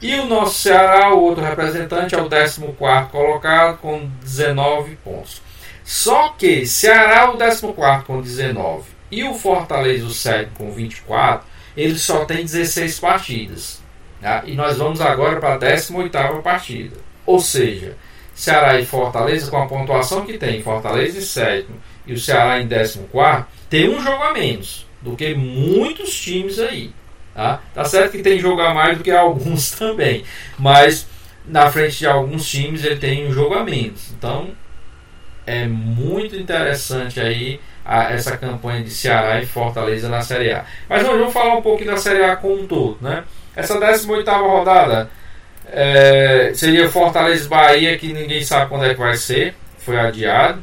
E o nosso Ceará, o outro representante, é o 14 colocado com 19 pontos. Só que Ceará, o 14 com 19 e o Fortaleza, o 7 com 24, eles só tem 16 partidas. Tá? E nós vamos agora para a 18 partida. Ou seja, Ceará e Fortaleza, com a pontuação que tem, Fortaleza em sétimo e o Ceará em 14, tem um jogo a menos do que muitos times aí. Tá? tá certo que tem jogo a mais do que alguns <laughs> também, mas na frente de alguns times ele tem um jogo a menos. Então é muito interessante aí a, essa campanha de Ceará e Fortaleza na Série A. Mas nós vamos falar um pouquinho da Série A como um todo. Né? Essa 18 rodada é, seria Fortaleza Bahia, que ninguém sabe quando é que vai ser, foi adiado.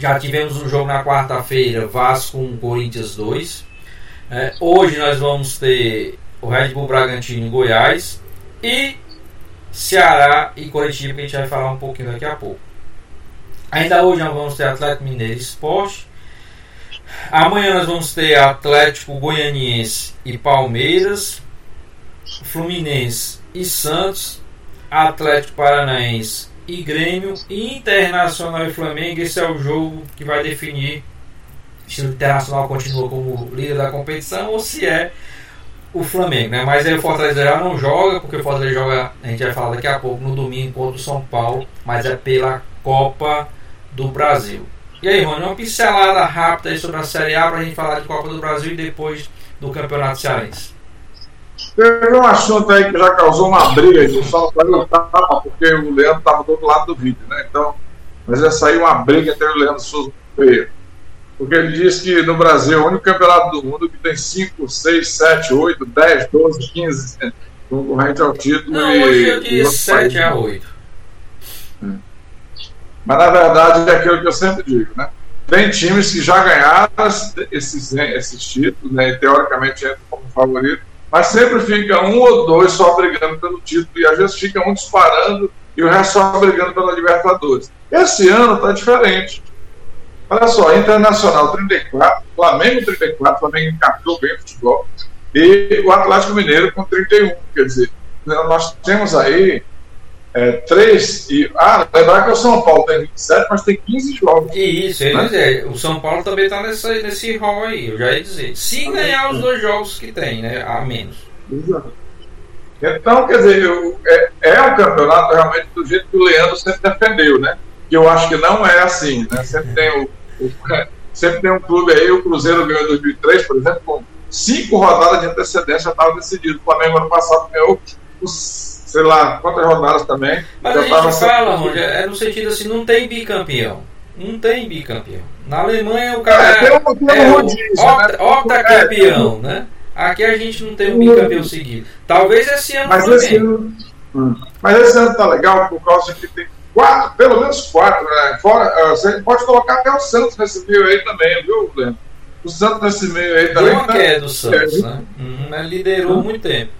Já tivemos um jogo na quarta-feira, Vasco 1, Corinthians 2. É, hoje nós vamos ter o Red Bull Bragantino em Goiás e Ceará e Coritiba, que a gente vai falar um pouquinho daqui a pouco. Ainda hoje nós vamos ter Atlético Mineiro Esporte. Amanhã nós vamos ter Atlético Goianiense e Palmeiras, Fluminense e Santos, Atlético Paranaense e Grêmio, Internacional e Flamengo. Esse é o jogo que vai definir se o Internacional continua como líder da competição ou se é o Flamengo, né? Mas aí o Fortaleza já não joga, porque o Fortaleza joga, a gente vai falar daqui a pouco, no domingo contra o São Paulo, mas é pela Copa do Brasil. E aí, Rony, uma pincelada rápida sobre a Série A para a gente falar de Copa do Brasil e depois do Campeonato Cearense. Teve um assunto aí que já causou uma briga aqui, só não tapa, porque o Leandro estava do outro lado do vídeo, né? Então, mas ia sair uma briga entre o Leandro Souza e Porque ele diz que no Brasil é o único campeonato do mundo que tem 5, 6, 7, 8, 10, 12, 15 concorrente ao título. Não, e, hoje eu disse 7 a 8. Mas na verdade é aquilo que eu sempre digo, né? Tem times que já ganharam esses, esses títulos, né? E teoricamente entram como favorito, mas sempre fica um ou dois só brigando pelo título, e às vezes fica um disparando e o resto só brigando pela Libertadores. Esse ano está diferente. Olha só, Internacional 34, Flamengo 34, Flamengo encartou bem o futebol, e o Atlético Mineiro com 31. Quer dizer, nós temos aí é, três. E, ah, lembrar que o São Paulo tem 27, mas tem 15 jogos. Isso, né? dizer, o São Paulo também está nesse, nesse rol aí, eu já ia dizer. Se ganhar os dois jogos que tem, né? A menos. Exato. Então, quer dizer, eu, é, é um campeonato realmente do jeito que o Leandro sempre defendeu, né? Que eu acho que não é assim, né? Sempre tem, o, o sempre tem um clube aí, o Cruzeiro ganhou em 2003, por exemplo, com cinco rodadas de antecedência estava decidido. O Flamengo ano passado ganhou os sei lá, quantas rodadas também. Mas a gente fala, Roger, é no sentido assim, não tem bicampeão. Não tem bicampeão. Na Alemanha o cara é, é, um, é o octacampeão, né? né? Aqui a gente não tem um bicampeão seguido. Talvez esse ano mas esse ano, hum. mas esse ano tá legal por causa que tem quatro, pelo menos quatro, né? Fora, você pode colocar até o Santos nesse meio aí também, viu, Leandro? O Santos nesse meio aí também. Deu uma queda do Santos, né? Hum, liderou hum. muito tempo.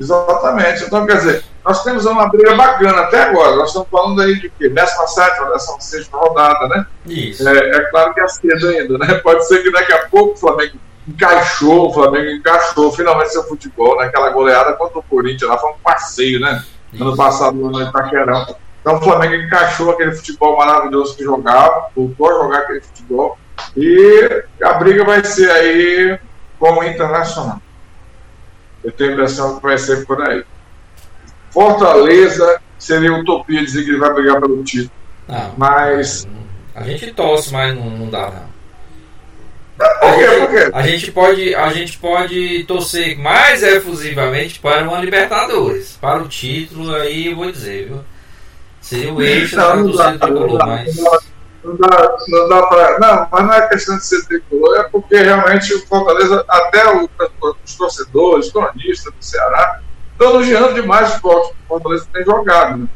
Exatamente. Então, quer dizer, nós temos uma briga bacana até agora. Nós estamos falando aí de quê? 17 ou 16 rodada, né? Isso. É, é, claro que é cedo ainda, né? <laughs> Pode ser que daqui a pouco o Flamengo encaixou, o Flamengo encaixou finalmente seu futebol, né? Aquela goleada contra o Corinthians lá foi um passeio, né? Isso. Ano passado no Itaquerão. Então o Flamengo encaixou aquele futebol maravilhoso que jogava, voltou a jogar aquele futebol. E a briga vai ser aí com o Internacional. Eu tenho a impressão que vai ser por aí. Fortaleza seria utopia dizer que ele vai brigar pelo título. Não, mas. A gente torce, mas não, não dá, não. Por quê? Por quê? A gente pode, a gente pode torcer mais efusivamente para uma Libertadores. Para o título, aí eu vou dizer, viu? Seria o eixo da torcida tricolor, mas. Não dá, não dá pra. Não, mas não é questão de ser tricolor, é porque realmente o Fortaleza, até o, os torcedores, cronistas do Ceará, estão elogiando demais o esporte que o Fortaleza tem jogado. Né?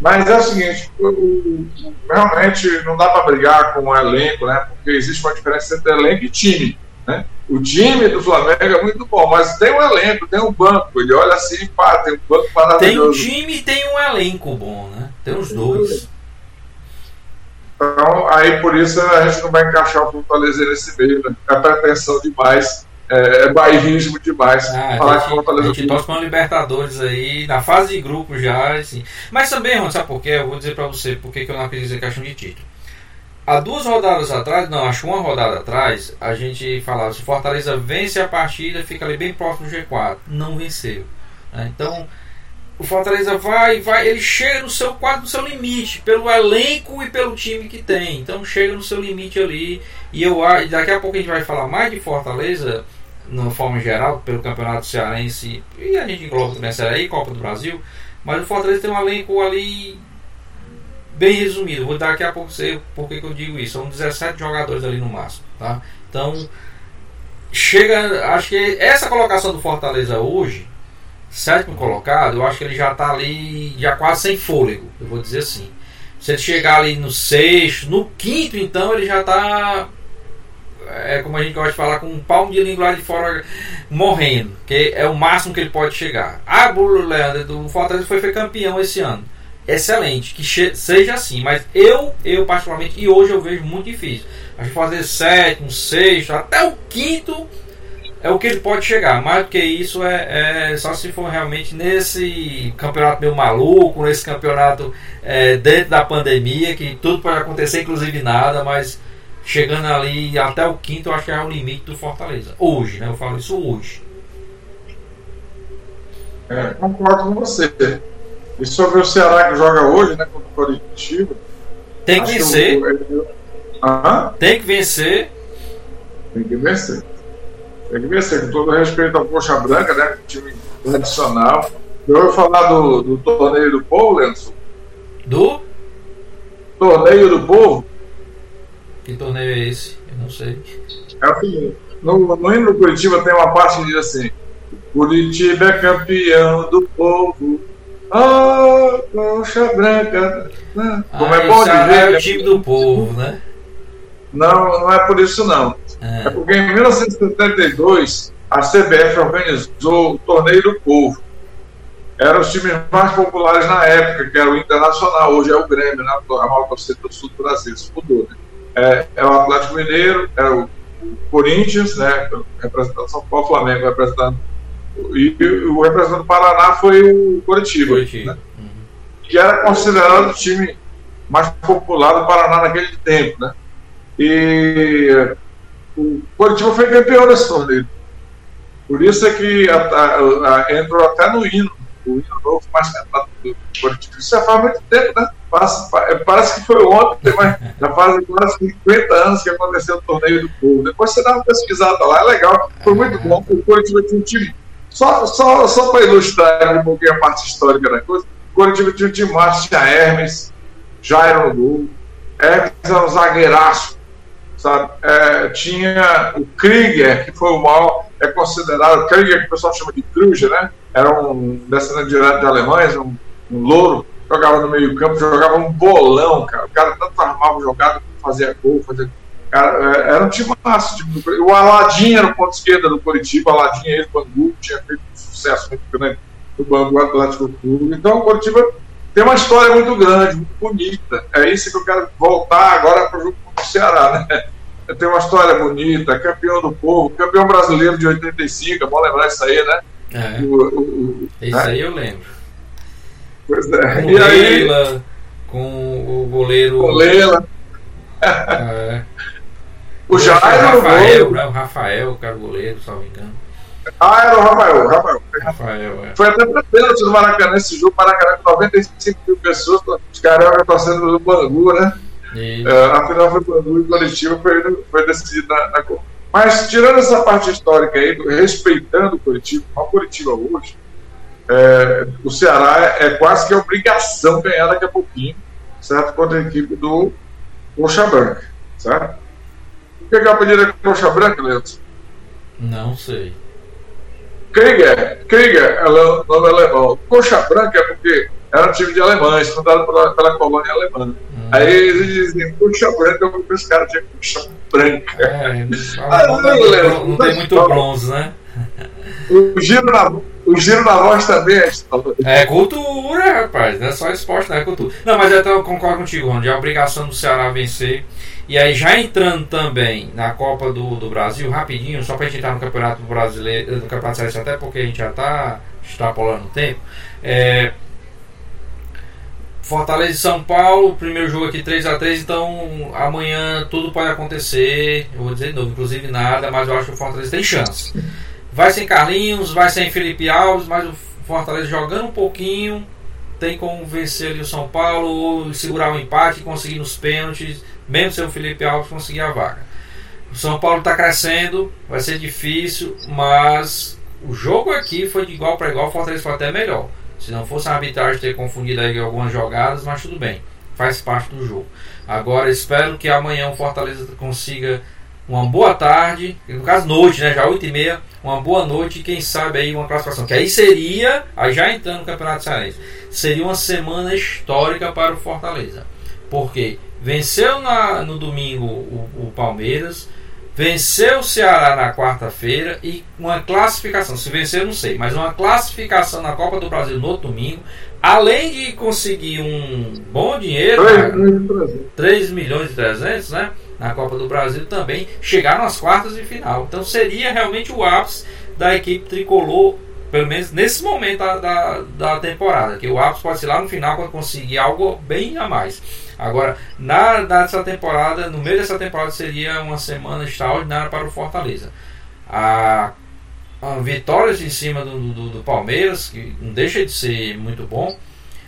Mas é o seguinte, o, o, realmente não dá para brigar com o elenco, né? Porque existe uma diferença entre elenco e time. Né? O time do Flamengo é muito bom, mas tem um elenco, tem um banco. Ele olha assim, pá, tem um banco maravilhoso. Tem um time e tem um elenco bom, né? Tem os dois. Então, aí por isso a gente não vai encaixar o Fortaleza nesse meio, né? É pretensão demais, é, é bairrismo demais. Ah, falar que Fortaleza. A gente torce para Libertadores aí, na fase de grupo já, assim. Mas também, Ron, sabe por quê? Eu vou dizer para você por que eu não acredito em questão de título. Há duas rodadas atrás, não, acho uma rodada atrás, a gente falava: se Fortaleza vence a partida, fica ali bem próximo do G4. Não venceu. Né? Então o Fortaleza vai, vai, ele chega no seu quadro, no seu limite, pelo elenco e pelo time que tem. Então chega no seu limite ali. E eu daqui a pouco a gente vai falar mais de Fortaleza, de forma geral, pelo Campeonato Cearense. E a gente engloba também a Série Copa do Brasil. Mas o Fortaleza tem um elenco ali bem resumido. Vou daqui a pouco dizer por que eu digo isso. São 17 jogadores ali no máximo. Tá? Então, chega. Acho que essa colocação do Fortaleza hoje sétimo colocado, eu acho que ele já está ali, já quase sem fôlego, eu vou dizer assim. Se ele chegar ali no sexto, no quinto, então ele já está, é como a gente gosta de falar, com um palmo de língua lá de fora morrendo, que é o máximo que ele pode chegar. Ah, Bruno Leandro do Fortaleza foi, foi campeão esse ano. Excelente, que seja assim, mas eu, eu particularmente, e hoje eu vejo muito difícil. A gente fazer sétimo, sexto, até o quinto é o que ele pode chegar. Mais do que isso é, é só se for realmente nesse campeonato meio maluco, nesse campeonato é, dentro da pandemia, que tudo pode acontecer, inclusive nada, mas chegando ali até o quinto, eu acho que é o limite do Fortaleza. Hoje, né? Eu falo isso hoje. É, concordo com você. E sobre o Ceará que joga hoje, né? Contra o Coritiba. Tem que vencer. Tem que vencer. Tem que vencer. Tem que vencer, com todo respeito ao Coxa Branca, né? Time tradicional. Eu ouvi falar do, do torneio do povo, Lenço? Do? Torneio do povo? Que torneio é esse? Eu não sei. É seguinte: no, no hino do Curitiba tem uma parte que diz assim: Curitiba é campeão do povo. Oh, coxa branca. Né? Como ah, é bom dizer. É o time do povo, né? Não, não é por isso não. É, é porque em 1972 a CBF organizou o Torneio do Povo. Eram os times mais populares na época, que era o Internacional, hoje é o Grêmio, né? a maior torcida do sul do Brasil, isso mudou. Né? É, é, o Atlético Mineiro, é o Corinthians, né? representando São Paulo, Flamengo representando. E, e o representante do Paraná foi o Curitiba. Curitiba. Né? Uhum. Que era considerado o time mais popular do Paraná naquele tempo. Né? E o Curitiba foi campeão desse torneio. Por isso é que a, a, a, entrou até no hino, o hino novo mais cantado do Curitiba. Isso já faz muito tempo, né? Parece, parece que foi ontem, mas já faz quase 50 anos que aconteceu o torneio do povo. Depois você dá uma pesquisada lá, é legal, foi muito bom. O Curitiba tinha um time. Só, só, só para ilustrar um pouquinho a parte histórica da coisa, o Curitiba tinha um time massa, tinha Hermes, Jairo no Hermes era um zagueiraço, sabe? É, tinha o Krieger, que foi o maior, é considerado, Krieger que o pessoal chama de Kruger, né? Era um descendente direto de alemães, um, um louro, jogava no meio campo, jogava um bolão, cara. O cara tanto armava jogada, fazia gol, fazia... Cara, é, era um time massa. O Aladim era o ponto esquerda do Curitiba, o Aladim, ele, Bangu, tinha feito um sucesso muito grande no Bangu Atlético Clube. Então o Curitiba tem uma história muito grande, muito bonita. É isso que eu quero voltar agora para o jogo com o Ceará, né? Tem uma história bonita, campeão do povo, campeão brasileiro de 85, é bom lembrar isso aí, né? É. O, o, o, isso né? aí eu lembro. Pois é. Com e Leila, aí... com o goleiro. Com Leila. É. O Jairo. O Rafael, né? o Rafael, que era o goleiro, se não me engano. Ah, era o Rafael, Rafael. Rafael é. Foi até para pênalti do Maracanã esse jogo, Maracanã com 95 mil pessoas, os caras torcendo do Bangu, né? Uh, afinal, foi quando o coletivo foi, foi decidido na, na Mas, tirando essa parte histórica aí, respeitando o coletivo, o coletivo hoje, é, o Ceará é, é quase que obrigação ganhar daqui a pouquinho, certo? Contra a equipe do Coxa Branca, certo? O que é, que é o apelido da Coxa Branca, Leandro? Não sei. Krieger, Krieger é o nome alemão. Coxa Branca é porque era um time de alemães, fundado pela, pela colônia alemã. Hum. Aí eles dizem, puxa branca, porque os caras tinham puxa branca. É, <laughs> não, não, não, tem muito bronze, né? O giro na, o giro na voz também é É cultura, rapaz. Não é só esporte, não é cultura. Não, mas eu concordo contigo, Ronald. É a obrigação do Ceará vencer. E aí, já entrando também na Copa do, do Brasil, rapidinho, só pra gente entrar no Campeonato Brasileiro, no Campeonato Cearense, até porque a gente já tá extrapolando o tempo. É, Fortaleza e São Paulo, primeiro jogo aqui 3 a 3 então amanhã tudo pode acontecer. Eu vou dizer de novo, inclusive nada, mas eu acho que o Fortaleza tem chance. Vai sem Carlinhos, vai sem Felipe Alves, mas o Fortaleza jogando um pouquinho tem como vencer ali o São Paulo, ou segurar o empate, conseguir nos pênaltis, mesmo sem o Felipe Alves conseguir a vaga. O São Paulo está crescendo, vai ser difícil, mas o jogo aqui foi de igual para igual, o Fortaleza foi até melhor. Se não fosse a arbitragem ter confundido aí algumas jogadas, mas tudo bem, faz parte do jogo. Agora espero que amanhã o Fortaleza consiga uma boa tarde, no caso noite, né, já 8 e meia, uma boa noite e quem sabe aí uma classificação. Que aí seria, aí já entrando no Campeonato Cearense, seria uma semana histórica para o Fortaleza. Porque venceu na, no domingo o, o Palmeiras, venceu o Ceará na quarta-feira e uma classificação. Se vencer, eu não sei, mas uma classificação na Copa do Brasil no domingo, além de conseguir um bom dinheiro, 3 milhões e 300, né? Na Copa do Brasil também chegaram às quartas de final. Então seria realmente o ápice da equipe tricolor, pelo menos nesse momento da, da, da temporada. Que o ápice pode ser lá no final quando conseguir algo bem a mais. Agora, na, nessa temporada, no meio dessa temporada, seria uma semana extraordinária para o Fortaleza. A, a vitórias em cima do, do, do, Palmeiras, que não deixa de ser muito bom.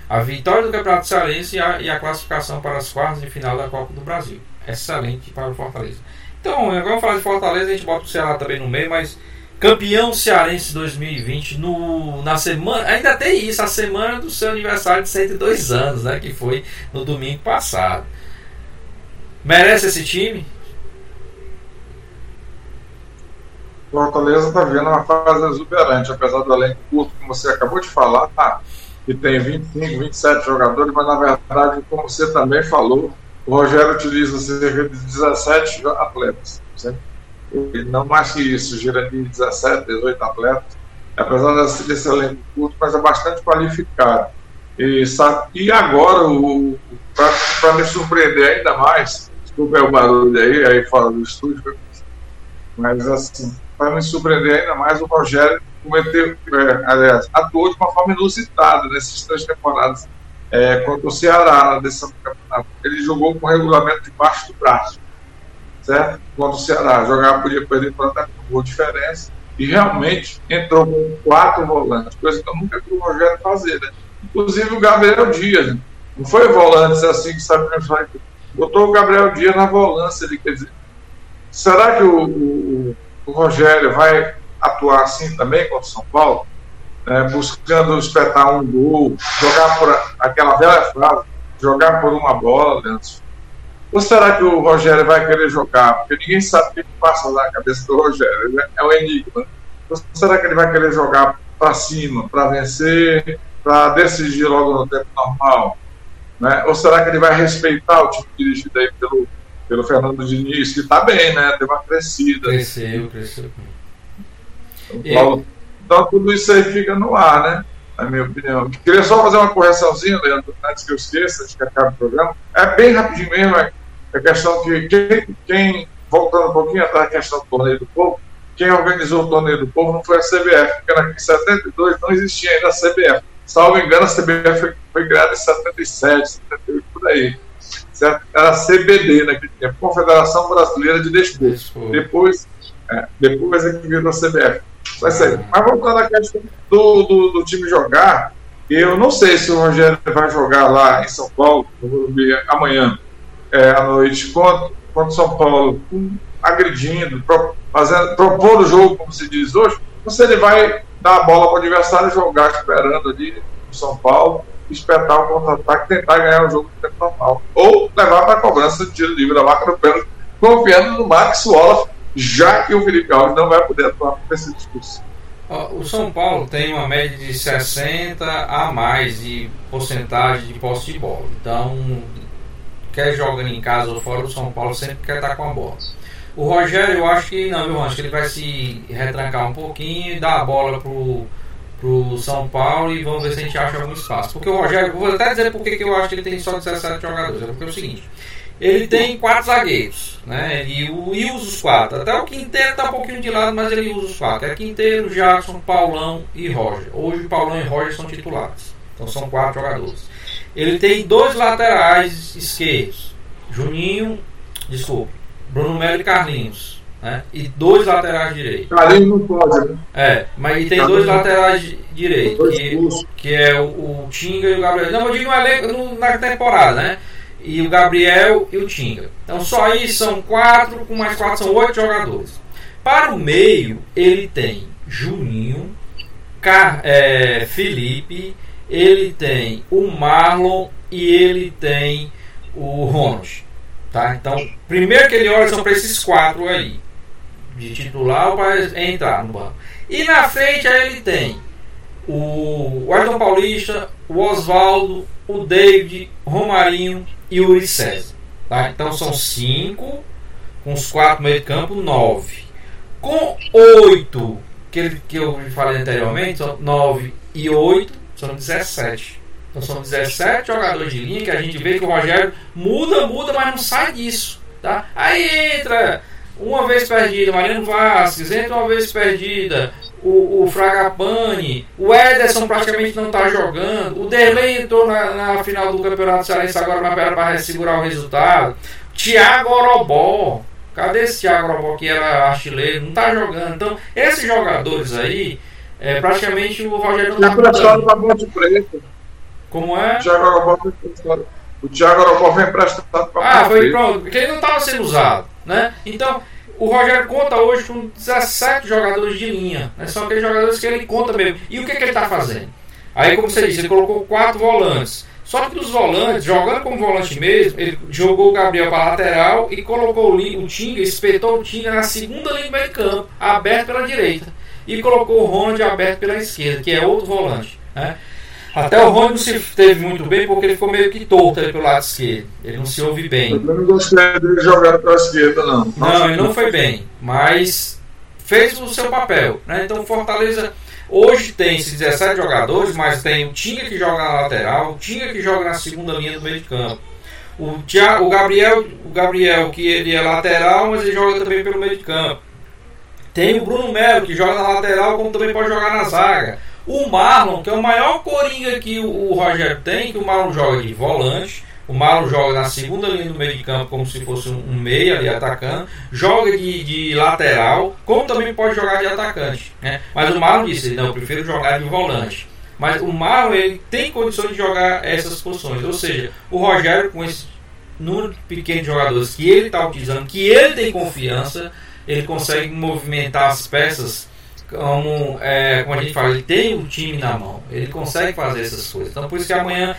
A vitória do Campeonato Cearense e a, e a classificação para as quartas de final da Copa do Brasil. Excelente para o Fortaleza. Então, agora falar de Fortaleza, a gente bota o Ceará também no meio, mas Campeão cearense 2020 no, na semana, ainda tem isso, a semana do seu aniversário de 102 anos, né, que foi no domingo passado. Merece esse time? Fortaleza está vendo uma fase exuberante, apesar do elenco curto, como você acabou de falar, tá? que tem 25, 27 jogadores, mas na verdade, como você também falou, o Rogério utiliza cerca de 17 atletas. Certo? Não mais que isso, gira de 17, 18 atletas, apesar desse elenco curto, mas é bastante qualificado. E, sabe, e agora, para me surpreender ainda mais, desculpa o barulho aí, aí fora do estúdio, mas assim, para me surpreender ainda mais, o Rogério cometeu, é, aliás, atuou de uma forma inusitada nessas três temporadas é, contra o Ceará do campeonato. Ele jogou com o regulamento debaixo do braço, certo? Contra o Ceará. Jogar podia perder até um gol de diferença. E realmente entrou com quatro volantes, coisa que eu nunca vi o Rogério fazer. Né? Inclusive o Gabriel Dias. Né? Não foi volante assim que sabe botou o Gabriel Dias na volância. Ele, quer dizer, será que o, o, o Rogério vai atuar assim também contra o São Paulo? é, buscando espetar um gol, jogar por aquela velha frase, jogar por uma bola, Leandro. Ou será que o Rogério vai querer jogar? Porque ninguém sabe o que passa na cabeça do Rogério, né? é o enigma. Ou será que ele vai querer jogar para cima, para vencer, para decidir logo no tempo normal? Né? Ou será que ele vai respeitar o time dirigido aí pelo, pelo Fernando Diniz, que está bem, né? Tem uma crescida. Cresceu, cresceu. O Paulo, então tudo isso aí fica no ar, né? Na minha opinião. Queria só fazer uma correçãozinha, Leandro, antes que eu esqueça, antes que acabe o programa. É bem rapidinho mesmo, é a questão que quem, quem, voltando um pouquinho atrás da questão do torneio do povo, quem organizou o torneio do povo não foi a CBF, porque em 72 não existia ainda a CBF. Salvo engano, a CBF foi, foi criada em 77, 78, por aí. Certo? Era a CBD naquele tempo, Confederação Brasileira de Desporto. Depois, é, depois é que virou a CBF. Vai ser. Mas voltando à questão do, do, do, time jogar, eu não sei se o Rogério vai jogar lá em São Paulo, amanhã, é, à noite, contra, contra São Paulo, agredindo, pro, fazendo, propor o jogo, como se diz hoje, ou se ele vai dar a bola para o adversário jogar esperando ali no São Paulo, espetar o contra-ataque tentar ganhar o jogo no tempo normal. Ou levar para a cobrança de tiro livre da marca do pênalti, confiando no Max Wallace já que o Felipe Alves não vai poder atuar por esse discurso. O São Paulo tem uma média de 60 a mais de porcentagem de posse de bola. Então, quer jogando em casa ou fora, o São Paulo sempre quer estar com a bola. O Rogério, eu acho que não, eu acho que ele vai se retrancar um pouquinho e dar a bola pro, pro São Paulo e vamos ver se a gente acha algum espaço. Porque o Rogério, vou até dizer porque que eu acho que ele tem só 17 jogadores. É porque é o seguinte: ele tem quatro zagueiros, né? Ele, e usa os quatro. Até o Quinteiro está um pouquinho de lado, mas ele usa os quatro. É Quinteiro, Jackson, Paulão e Roger. Hoje Paulão e Roger são titulares. Então são quatro jogadores. Ele tem dois laterais esquerdos. Juninho, desculpe, Bruno Melo e Carlinhos. Né? E dois laterais direitos. Carlinhos não pode, né? É, mas tem dois laterais direitos. Que, que, é o, o Tinga e o Gabriel. Não, eu digo no elenco, na temporada, né? E o Gabriel e o Tinga. Então só aí são quatro, com mais quatro são oito jogadores. Para o meio, ele tem Juninho, Car é, Felipe, ele tem o Marlon e ele tem o Ronald. Tá? Então, primeiro que ele olha são para esses quatro aí, de titular para entrar no banco. E na frente aí ele tem o Ayrton Paulista, o Oswaldo, o David, Romarinho e o Uri. Tá? Então são cinco, com os quatro meio de campo, nove. Com oito, que, que eu falei anteriormente, são nove e oito, são 17. Então são 17 jogadores de linha que a gente vê que o Rogério muda, muda, mas não sai disso. Tá? Aí entra uma vez perdida, Mariano Vasquez, entra uma vez perdida, o, o Fragapane, o Ederson praticamente não está jogando, o Derlei entrou na, na, final do Campeonato Cearense agora na para segurar o resultado, Thiago Orobó, cadê esse Thiago Orobó que era artilheiro, não está jogando, então esses jogadores aí, é, praticamente o Rogério não está Preta. Como é? Thiago Orobó. O Thiago Orobó foi emprestado para Ah, foi pronto, porque ele não estava sendo usado, né? Então, o Rogério conta hoje com 17 jogadores de linha. Né? São aqueles jogadores que ele conta mesmo. E o que, que ele está fazendo? Aí, como você disse, ele colocou quatro volantes. Só que dos volantes, jogando como volante mesmo, ele jogou o Gabriel para lateral e colocou o Tinga, espetou o Tinga na segunda linha do meio de campo, aberto pela direita. E colocou o Ronald aberto pela esquerda, que é outro volante. Né? Até o Rony não se teve muito bem porque ele ficou meio que torto ali pelo lado esquerdo. Ele não se ouve bem. Eu não gostei dele jogar pela esquerda, não. Não, ele não foi bem. Mas fez o seu papel. Né? Então Fortaleza hoje tem esses 17 jogadores, mas tem o Tinga que joga na lateral, o Tinga que joga na segunda linha do meio de campo. O, Thiago, o, Gabriel, o Gabriel, que ele é lateral, mas ele joga também pelo meio de campo. Tem o Bruno Melo, que joga na lateral, como também pode jogar na zaga. O Marlon, que é o maior coringa que o, Rogério tem, que o Marlon joga de volante. O Marlon joga na segunda linha do meio de campo, como se fosse um, um meia ali atacando. Joga de, de, lateral, como também pode jogar de atacante. Né? Mas o Marlon disse: não, eu prefiro jogar de volante. Mas o Marlon ele tem condições de jogar essas posições. Ou seja, o Rogério, com esse número pequeno de jogadores que ele está utilizando, que ele tem confiança, ele consegue movimentar as peças como, é, como a gente fala, ele tem o time na mão, ele consegue fazer essas coisas. Então por isso que amanhã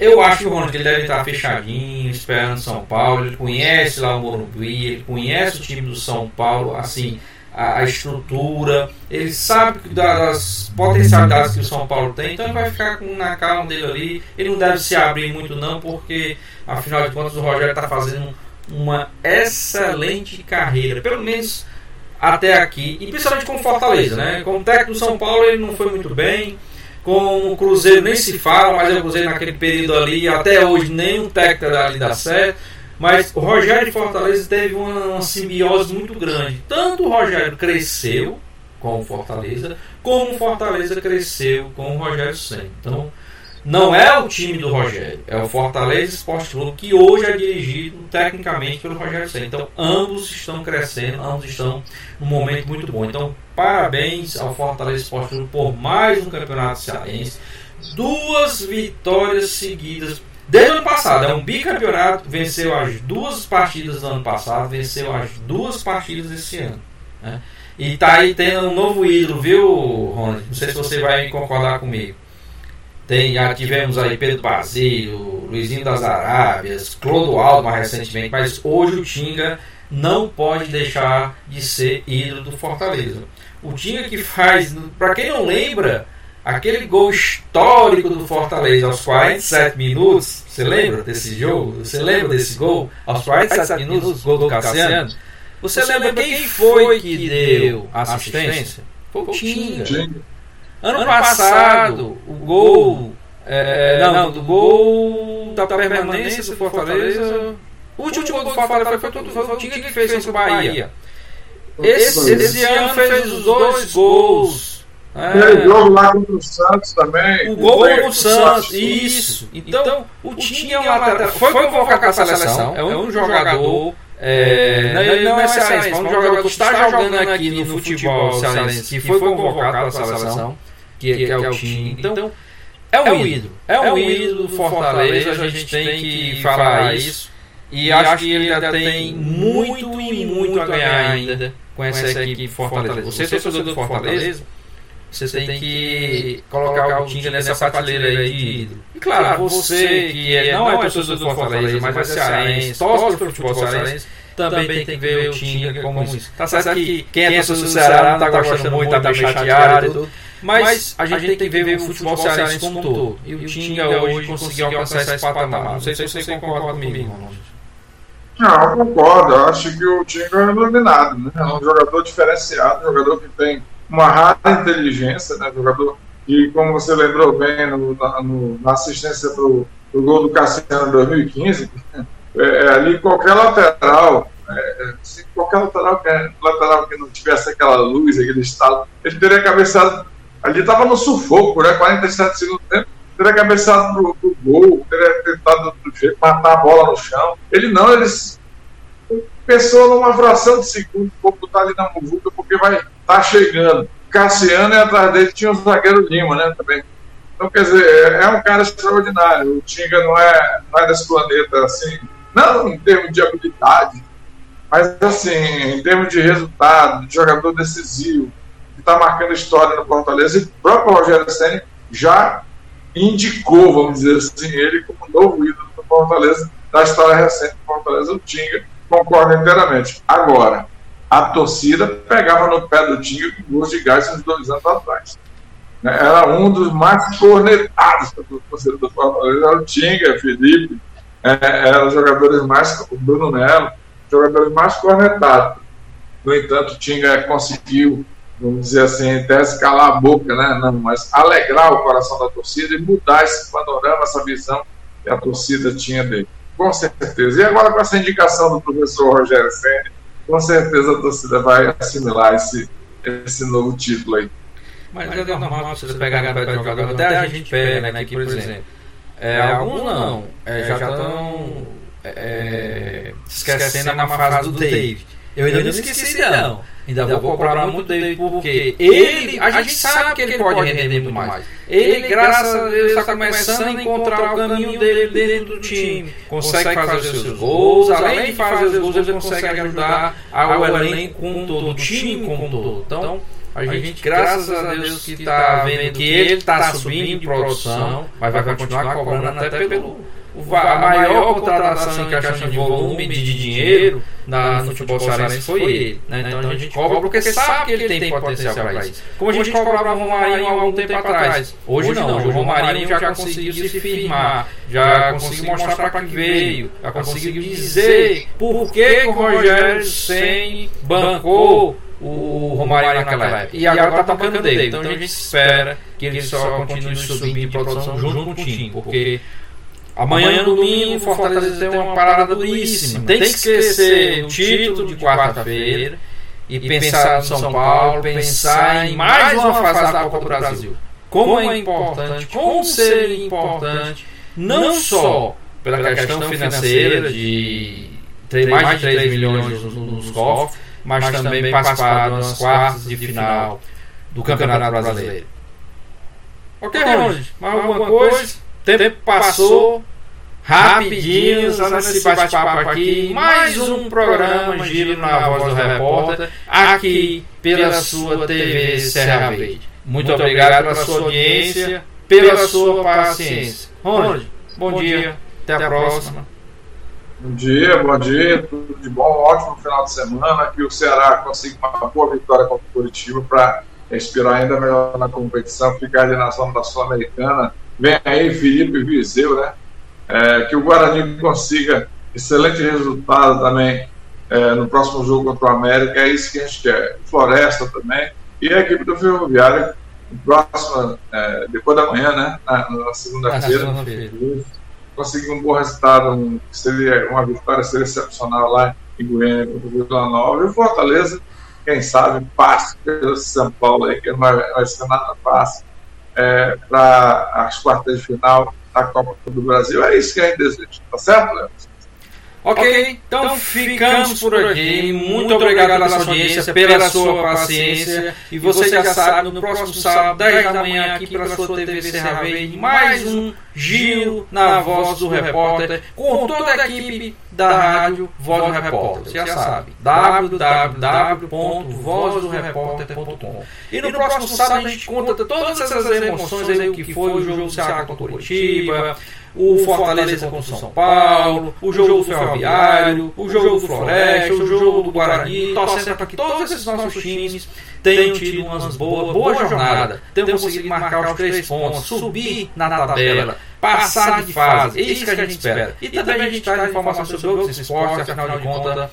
eu acho que o Ronald ele deve estar fechadinho, esperando São Paulo, ele conhece lá o Morumbi, ele conhece o time do São Paulo, assim, a, a estrutura, ele sabe das potencialidades que o São Paulo tem, então ele vai ficar com, na calma dele ali, ele não deve se abrir muito não, porque afinal de contas o Rogério está fazendo uma excelente carreira, pelo menos até aqui, e principalmente com Fortaleza, né? Como técnico do São Paulo ele não foi muito bem, com o Cruzeiro nem se fala, mas o Cruzeiro naquele período ali, até hoje nenhum técnico ali dá certo. Mas o Rogério de Fortaleza teve uma, uma simbiose muito grande. Tanto o Rogério cresceu com o Fortaleza, como o Fortaleza cresceu com o Rogério Senna. Então, não é o time do Rogério, é o Fortaleza Esporte Clube que hoje é dirigido tecnicamente pelo Rogério Senna. Então, ambos estão crescendo, ambos estão num momento muito bom. Então, parabéns ao Fortaleza Esporte Clube por mais um campeonato cearense. Duas vitórias seguidas desde o ano passado. É um bicampeonato, venceu as duas partidas do ano passado, venceu as duas partidas desse ano. Né? E tá aí tendo um novo ídolo, viu, Ronald? Não sei se você vai concordar comigo. Tem, já tivemos aí Pedro Basílio, Luizinho das Arábias, Clodoaldo mais recentemente, mas hoje o Tinga não pode deixar de ser ídolo do Fortaleza. O Tinga que faz, para quem não lembra, aquele gol histórico do Fortaleza aos 47 minutos, você lembra desse jogo? Você lembra desse gol? Aos 47 minutos, gol do Cassiano? Você lembra quem foi que deu assistência? Foi o Tinga. Ano, passado, o gol. É, é, não, do gol da permanência do Fortaleza. O último gol do Fortaleza foi, foi, foi o Tinga que fez contra o Bahia. Esse, esse ano fez os dois gols. É. jogo lá contra o Santos também. O gol contra o Santos, isso. Então, o Tinga é um lateral. Foi convocado para a seleção, é um jogador. É, não, não é cearense, é um jogador que está jogando aqui no futebol cearense, que foi convocado para a seleção que, que, é, o time. Então, então é um ídolo. É um ídolo do Fortaleza, a gente tem que falar isso. E acho que ele ainda tem muito e muito a ganhar ainda com essa equipe Fortaleza. Você é torcedor do Fortaleza, você tem que colocar o Tinga nessa prateleira aí de ídolo. E claro, você que é, não é torcedor do Fortaleza, mas é cearense, torce para o futebol cearense, também tem que ver o Tinga como isso. Tá certo que quem é torcedor do Ceará não está gostando muito, está meio chateado e tudo. Mas, Mas a, gente tem que ver o futebol cearense como um todo. E o Tinga hoje conseguiu alcançar esse patamar. Não sei se você concorda comigo, Não, eu concordo. Eu acho que o Tinga é iluminado. Né? É um jogador diferenciado, um jogador que tem uma rara inteligência, né? jogador que, como você lembrou bem no, na, no, na, assistência para o gol do Cassiano em 2015, é, é, ali qualquer lateral é, é, se qualquer lateral que, lateral que não tivesse aquela luz, aquele estado, ele teria cabeçado Ali estava no sufoco, né? 47 segundos tempo. Teria cabeçado pro, pro gol, teria tentado do jeito, matar a bola no chão. Ele não, ele pensou numa fração de segundo, pouco tá ali na muvuca, porque vai tá chegando. Cassiano e atrás dele tinha o zagueiro Lima, né? Também. Então, quer dizer, é, é um cara extraordinário. O Tinga não é, não é desse planeta assim, não em termos de habilidade, mas assim, em termos de resultado, de jogador decisivo, que está marcando história no Fortaleza, e o próprio Rogério Senna já indicou, vamos dizer assim, ele como novo ídolo do Fortaleza, da história recente do Fortaleza, o Tinga, concordo inteiramente. Agora, a torcida pegava no pé do Tinga com gosto de gás uns dois anos atrás. Né, era um dos mais cornetados do torcedor do Fortaleza, era o Tinga, Felipe, é, eram os jogadores mais, o Bruno Melo, jogadores mais cornetados. No entanto, o Tinga conseguiu, vamos dizer assim, até se calar a boca, né? Não, mas alegrar o coração da torcida e mudar esse panorama, essa visão que a torcida tinha dele. Com certeza. E agora com essa indicação do professor Rogério Senna, com certeza a torcida vai assimilar esse, esse novo título aí. Mas, Mas é normal você pegar a jogador, até a gente pega, né, aqui, por exemplo. É, alguns não, é, já estão é, esquecendo na fase do David. Eu ainda não esqueci não. Ainda vou cobrar muito dele porque ele, a gente sabe que ele pode render muito mais. Ele, graças a Deus, está começando a encontrar o caminho dele dentro do time. Consegue fazer os seus gols, além de fazer os gols, ele consegue ajudar ao elenco como todo, o time como todo. Então, a gente, graças a Deus, que está vendo que ele está subindo de produção, mas vai continuar cobrando até pelo a maior contratação em questão de volume de dinheiro na, no futebol cearense foi ele. Né? Então a gente cobra porque sabe que ele tem potencial para isso. Como a gente cobrava o Romarinho há algum tempo atrás. Hoje não, hoje o Romarinho já conseguiu se firmar, já conseguiu mostrar para que veio, já conseguiu dizer por que o Rogério Senni bancou o Romarinho naquela época. E agora está bancando dele. Então a gente espera que ele só continue subindo de produção junto com o time, porque Amanhã, domingo, Fortaleza tem uma parada duríssima. Tem que esquecer o título de quarta-feira e pensar no São Paulo, pensar em mais uma fase da Copa do Brasil. Como é importante, como seria importante, não só pela questão financeira de ter mais de 3 milhões nos cofres, mas também participar das quartas de final do Campeonato Brasileiro. Ok, Ronald, mais alguma coisa? Tempo passou, rapidinho, só nesse bate-papo aqui. Mais um programa Giro na Voz do Repórter, aqui pela sua TV Serra Verde. Muito obrigado pela sua audiência, pela sua paciência. Ronald, bom dia, até a próxima. Bom dia, bom dia, tudo de bom, ótimo final de semana. Que o Ceará consiga uma boa vitória contra o Curitiba para respirar ainda melhor na competição, ficar ali na zona da Sul-Americana. Vem aí Felipe Viseu, né? É, que o Guarani consiga excelente resultado também é, no próximo jogo contra o América, é isso que a gente quer. Floresta também. E a equipe do Ferroviário, próxima, é, depois da manhã, né? Na, na segunda-feira, conseguir um bom resultado, um, seria uma vitória seria excepcional lá em Goiânia contra o Vila Nova. E o Fortaleza, quem sabe, passe pelo São Paulo aí, que não vai, vai ser nada fácil, é, para as quartas de final a Copa do Brasil. É isso que a gente deseja, tá certo, Léo? Ok, então ficamos por aqui. Muito obrigado pela sua audiência, pela sua paciência. E você já sabe, no próximo sábado, 10 da manhã, aqui pela sua TV Serra Verde, mais um giro na voz do repórter, com toda a equipe da rádio Voz do Repórter. Você já sabe, www.vozdoreporter.com. E no próximo sábado a gente conta todas essas emoções aí, o que foi o jogo do Ceará contra Curitiba o Fortaleza contra o São Paulo, o jogo do Ferroviário, o jogo do Floresta, o jogo do Guarani, torcendo para que todos esses nossos times tenham tido uma boa, boa jornada, tenham conseguido marcar os três pontos, subir na tabela, passar de fase. É isso que a gente espera. E também a gente traz informações sobre outros esportes, afinal de contas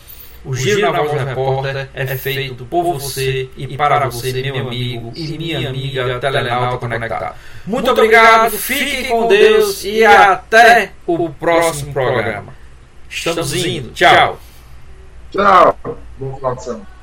o Giro na Voz Repórter é feito por você e para você, meu amigo e minha amiga telenauta conectada. Muito obrigado, fiquem com Deus e até o próximo programa. Estamos indo. Tchau. Tchau. Bom final de semana.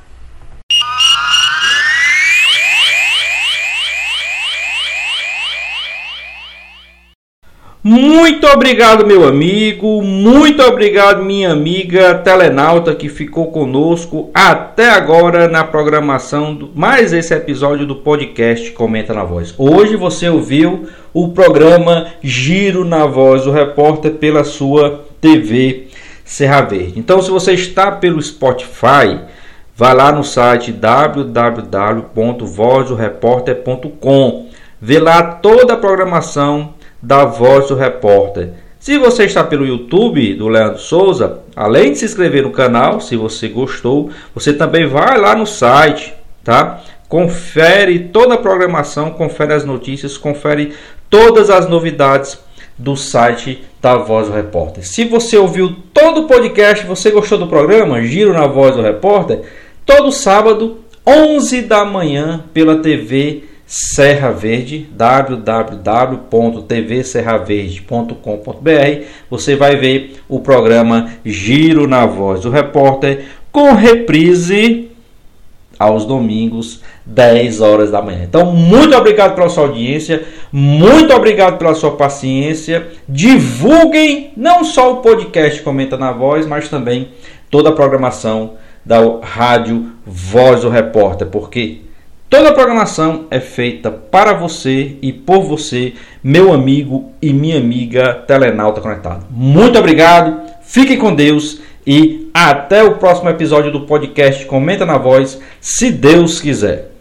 Muito obrigado, meu amigo. Muito obrigado, minha amiga telenauta que ficou conosco até agora na programação do mais esse episódio do podcast Comenta na Voz. Hoje você ouviu o programa Giro na Voz, o repórter pela sua TV Serra Verde. Então, se você está pelo Spotify, vá lá no site www.vozdoreporter.com. Vê lá toda a programação da Voz do Repórter. Se você está pelo YouTube do Leandro Souza, além de se inscrever no canal, se você gostou, você também vai lá no site, tá? Confere toda a programação, confere as notícias, confere todas as novidades do site da Voz do Repórter. Se você ouviu todo o podcast, você gostou do programa Giro na Voz do Repórter, todo sábado, 11 da manhã, pela TV Serra Verde, www.tvserraverde.com.br. Você vai ver o programa Giro na Voz do Repórter com reprise aos domingos, 10 horas da manhã. Então, muito obrigado pela sua audiência, muito obrigado pela sua paciência. Divulguem não só o podcast Comenta na Voz, mas também toda a programação da Rádio Voz do Repórter, porque Toda a programação é feita para você e por você, meu amigo e minha amiga Telenauta Conectado. Muito obrigado, fiquem com Deus e até o próximo episódio do podcast Comenta na Voz, se Deus quiser.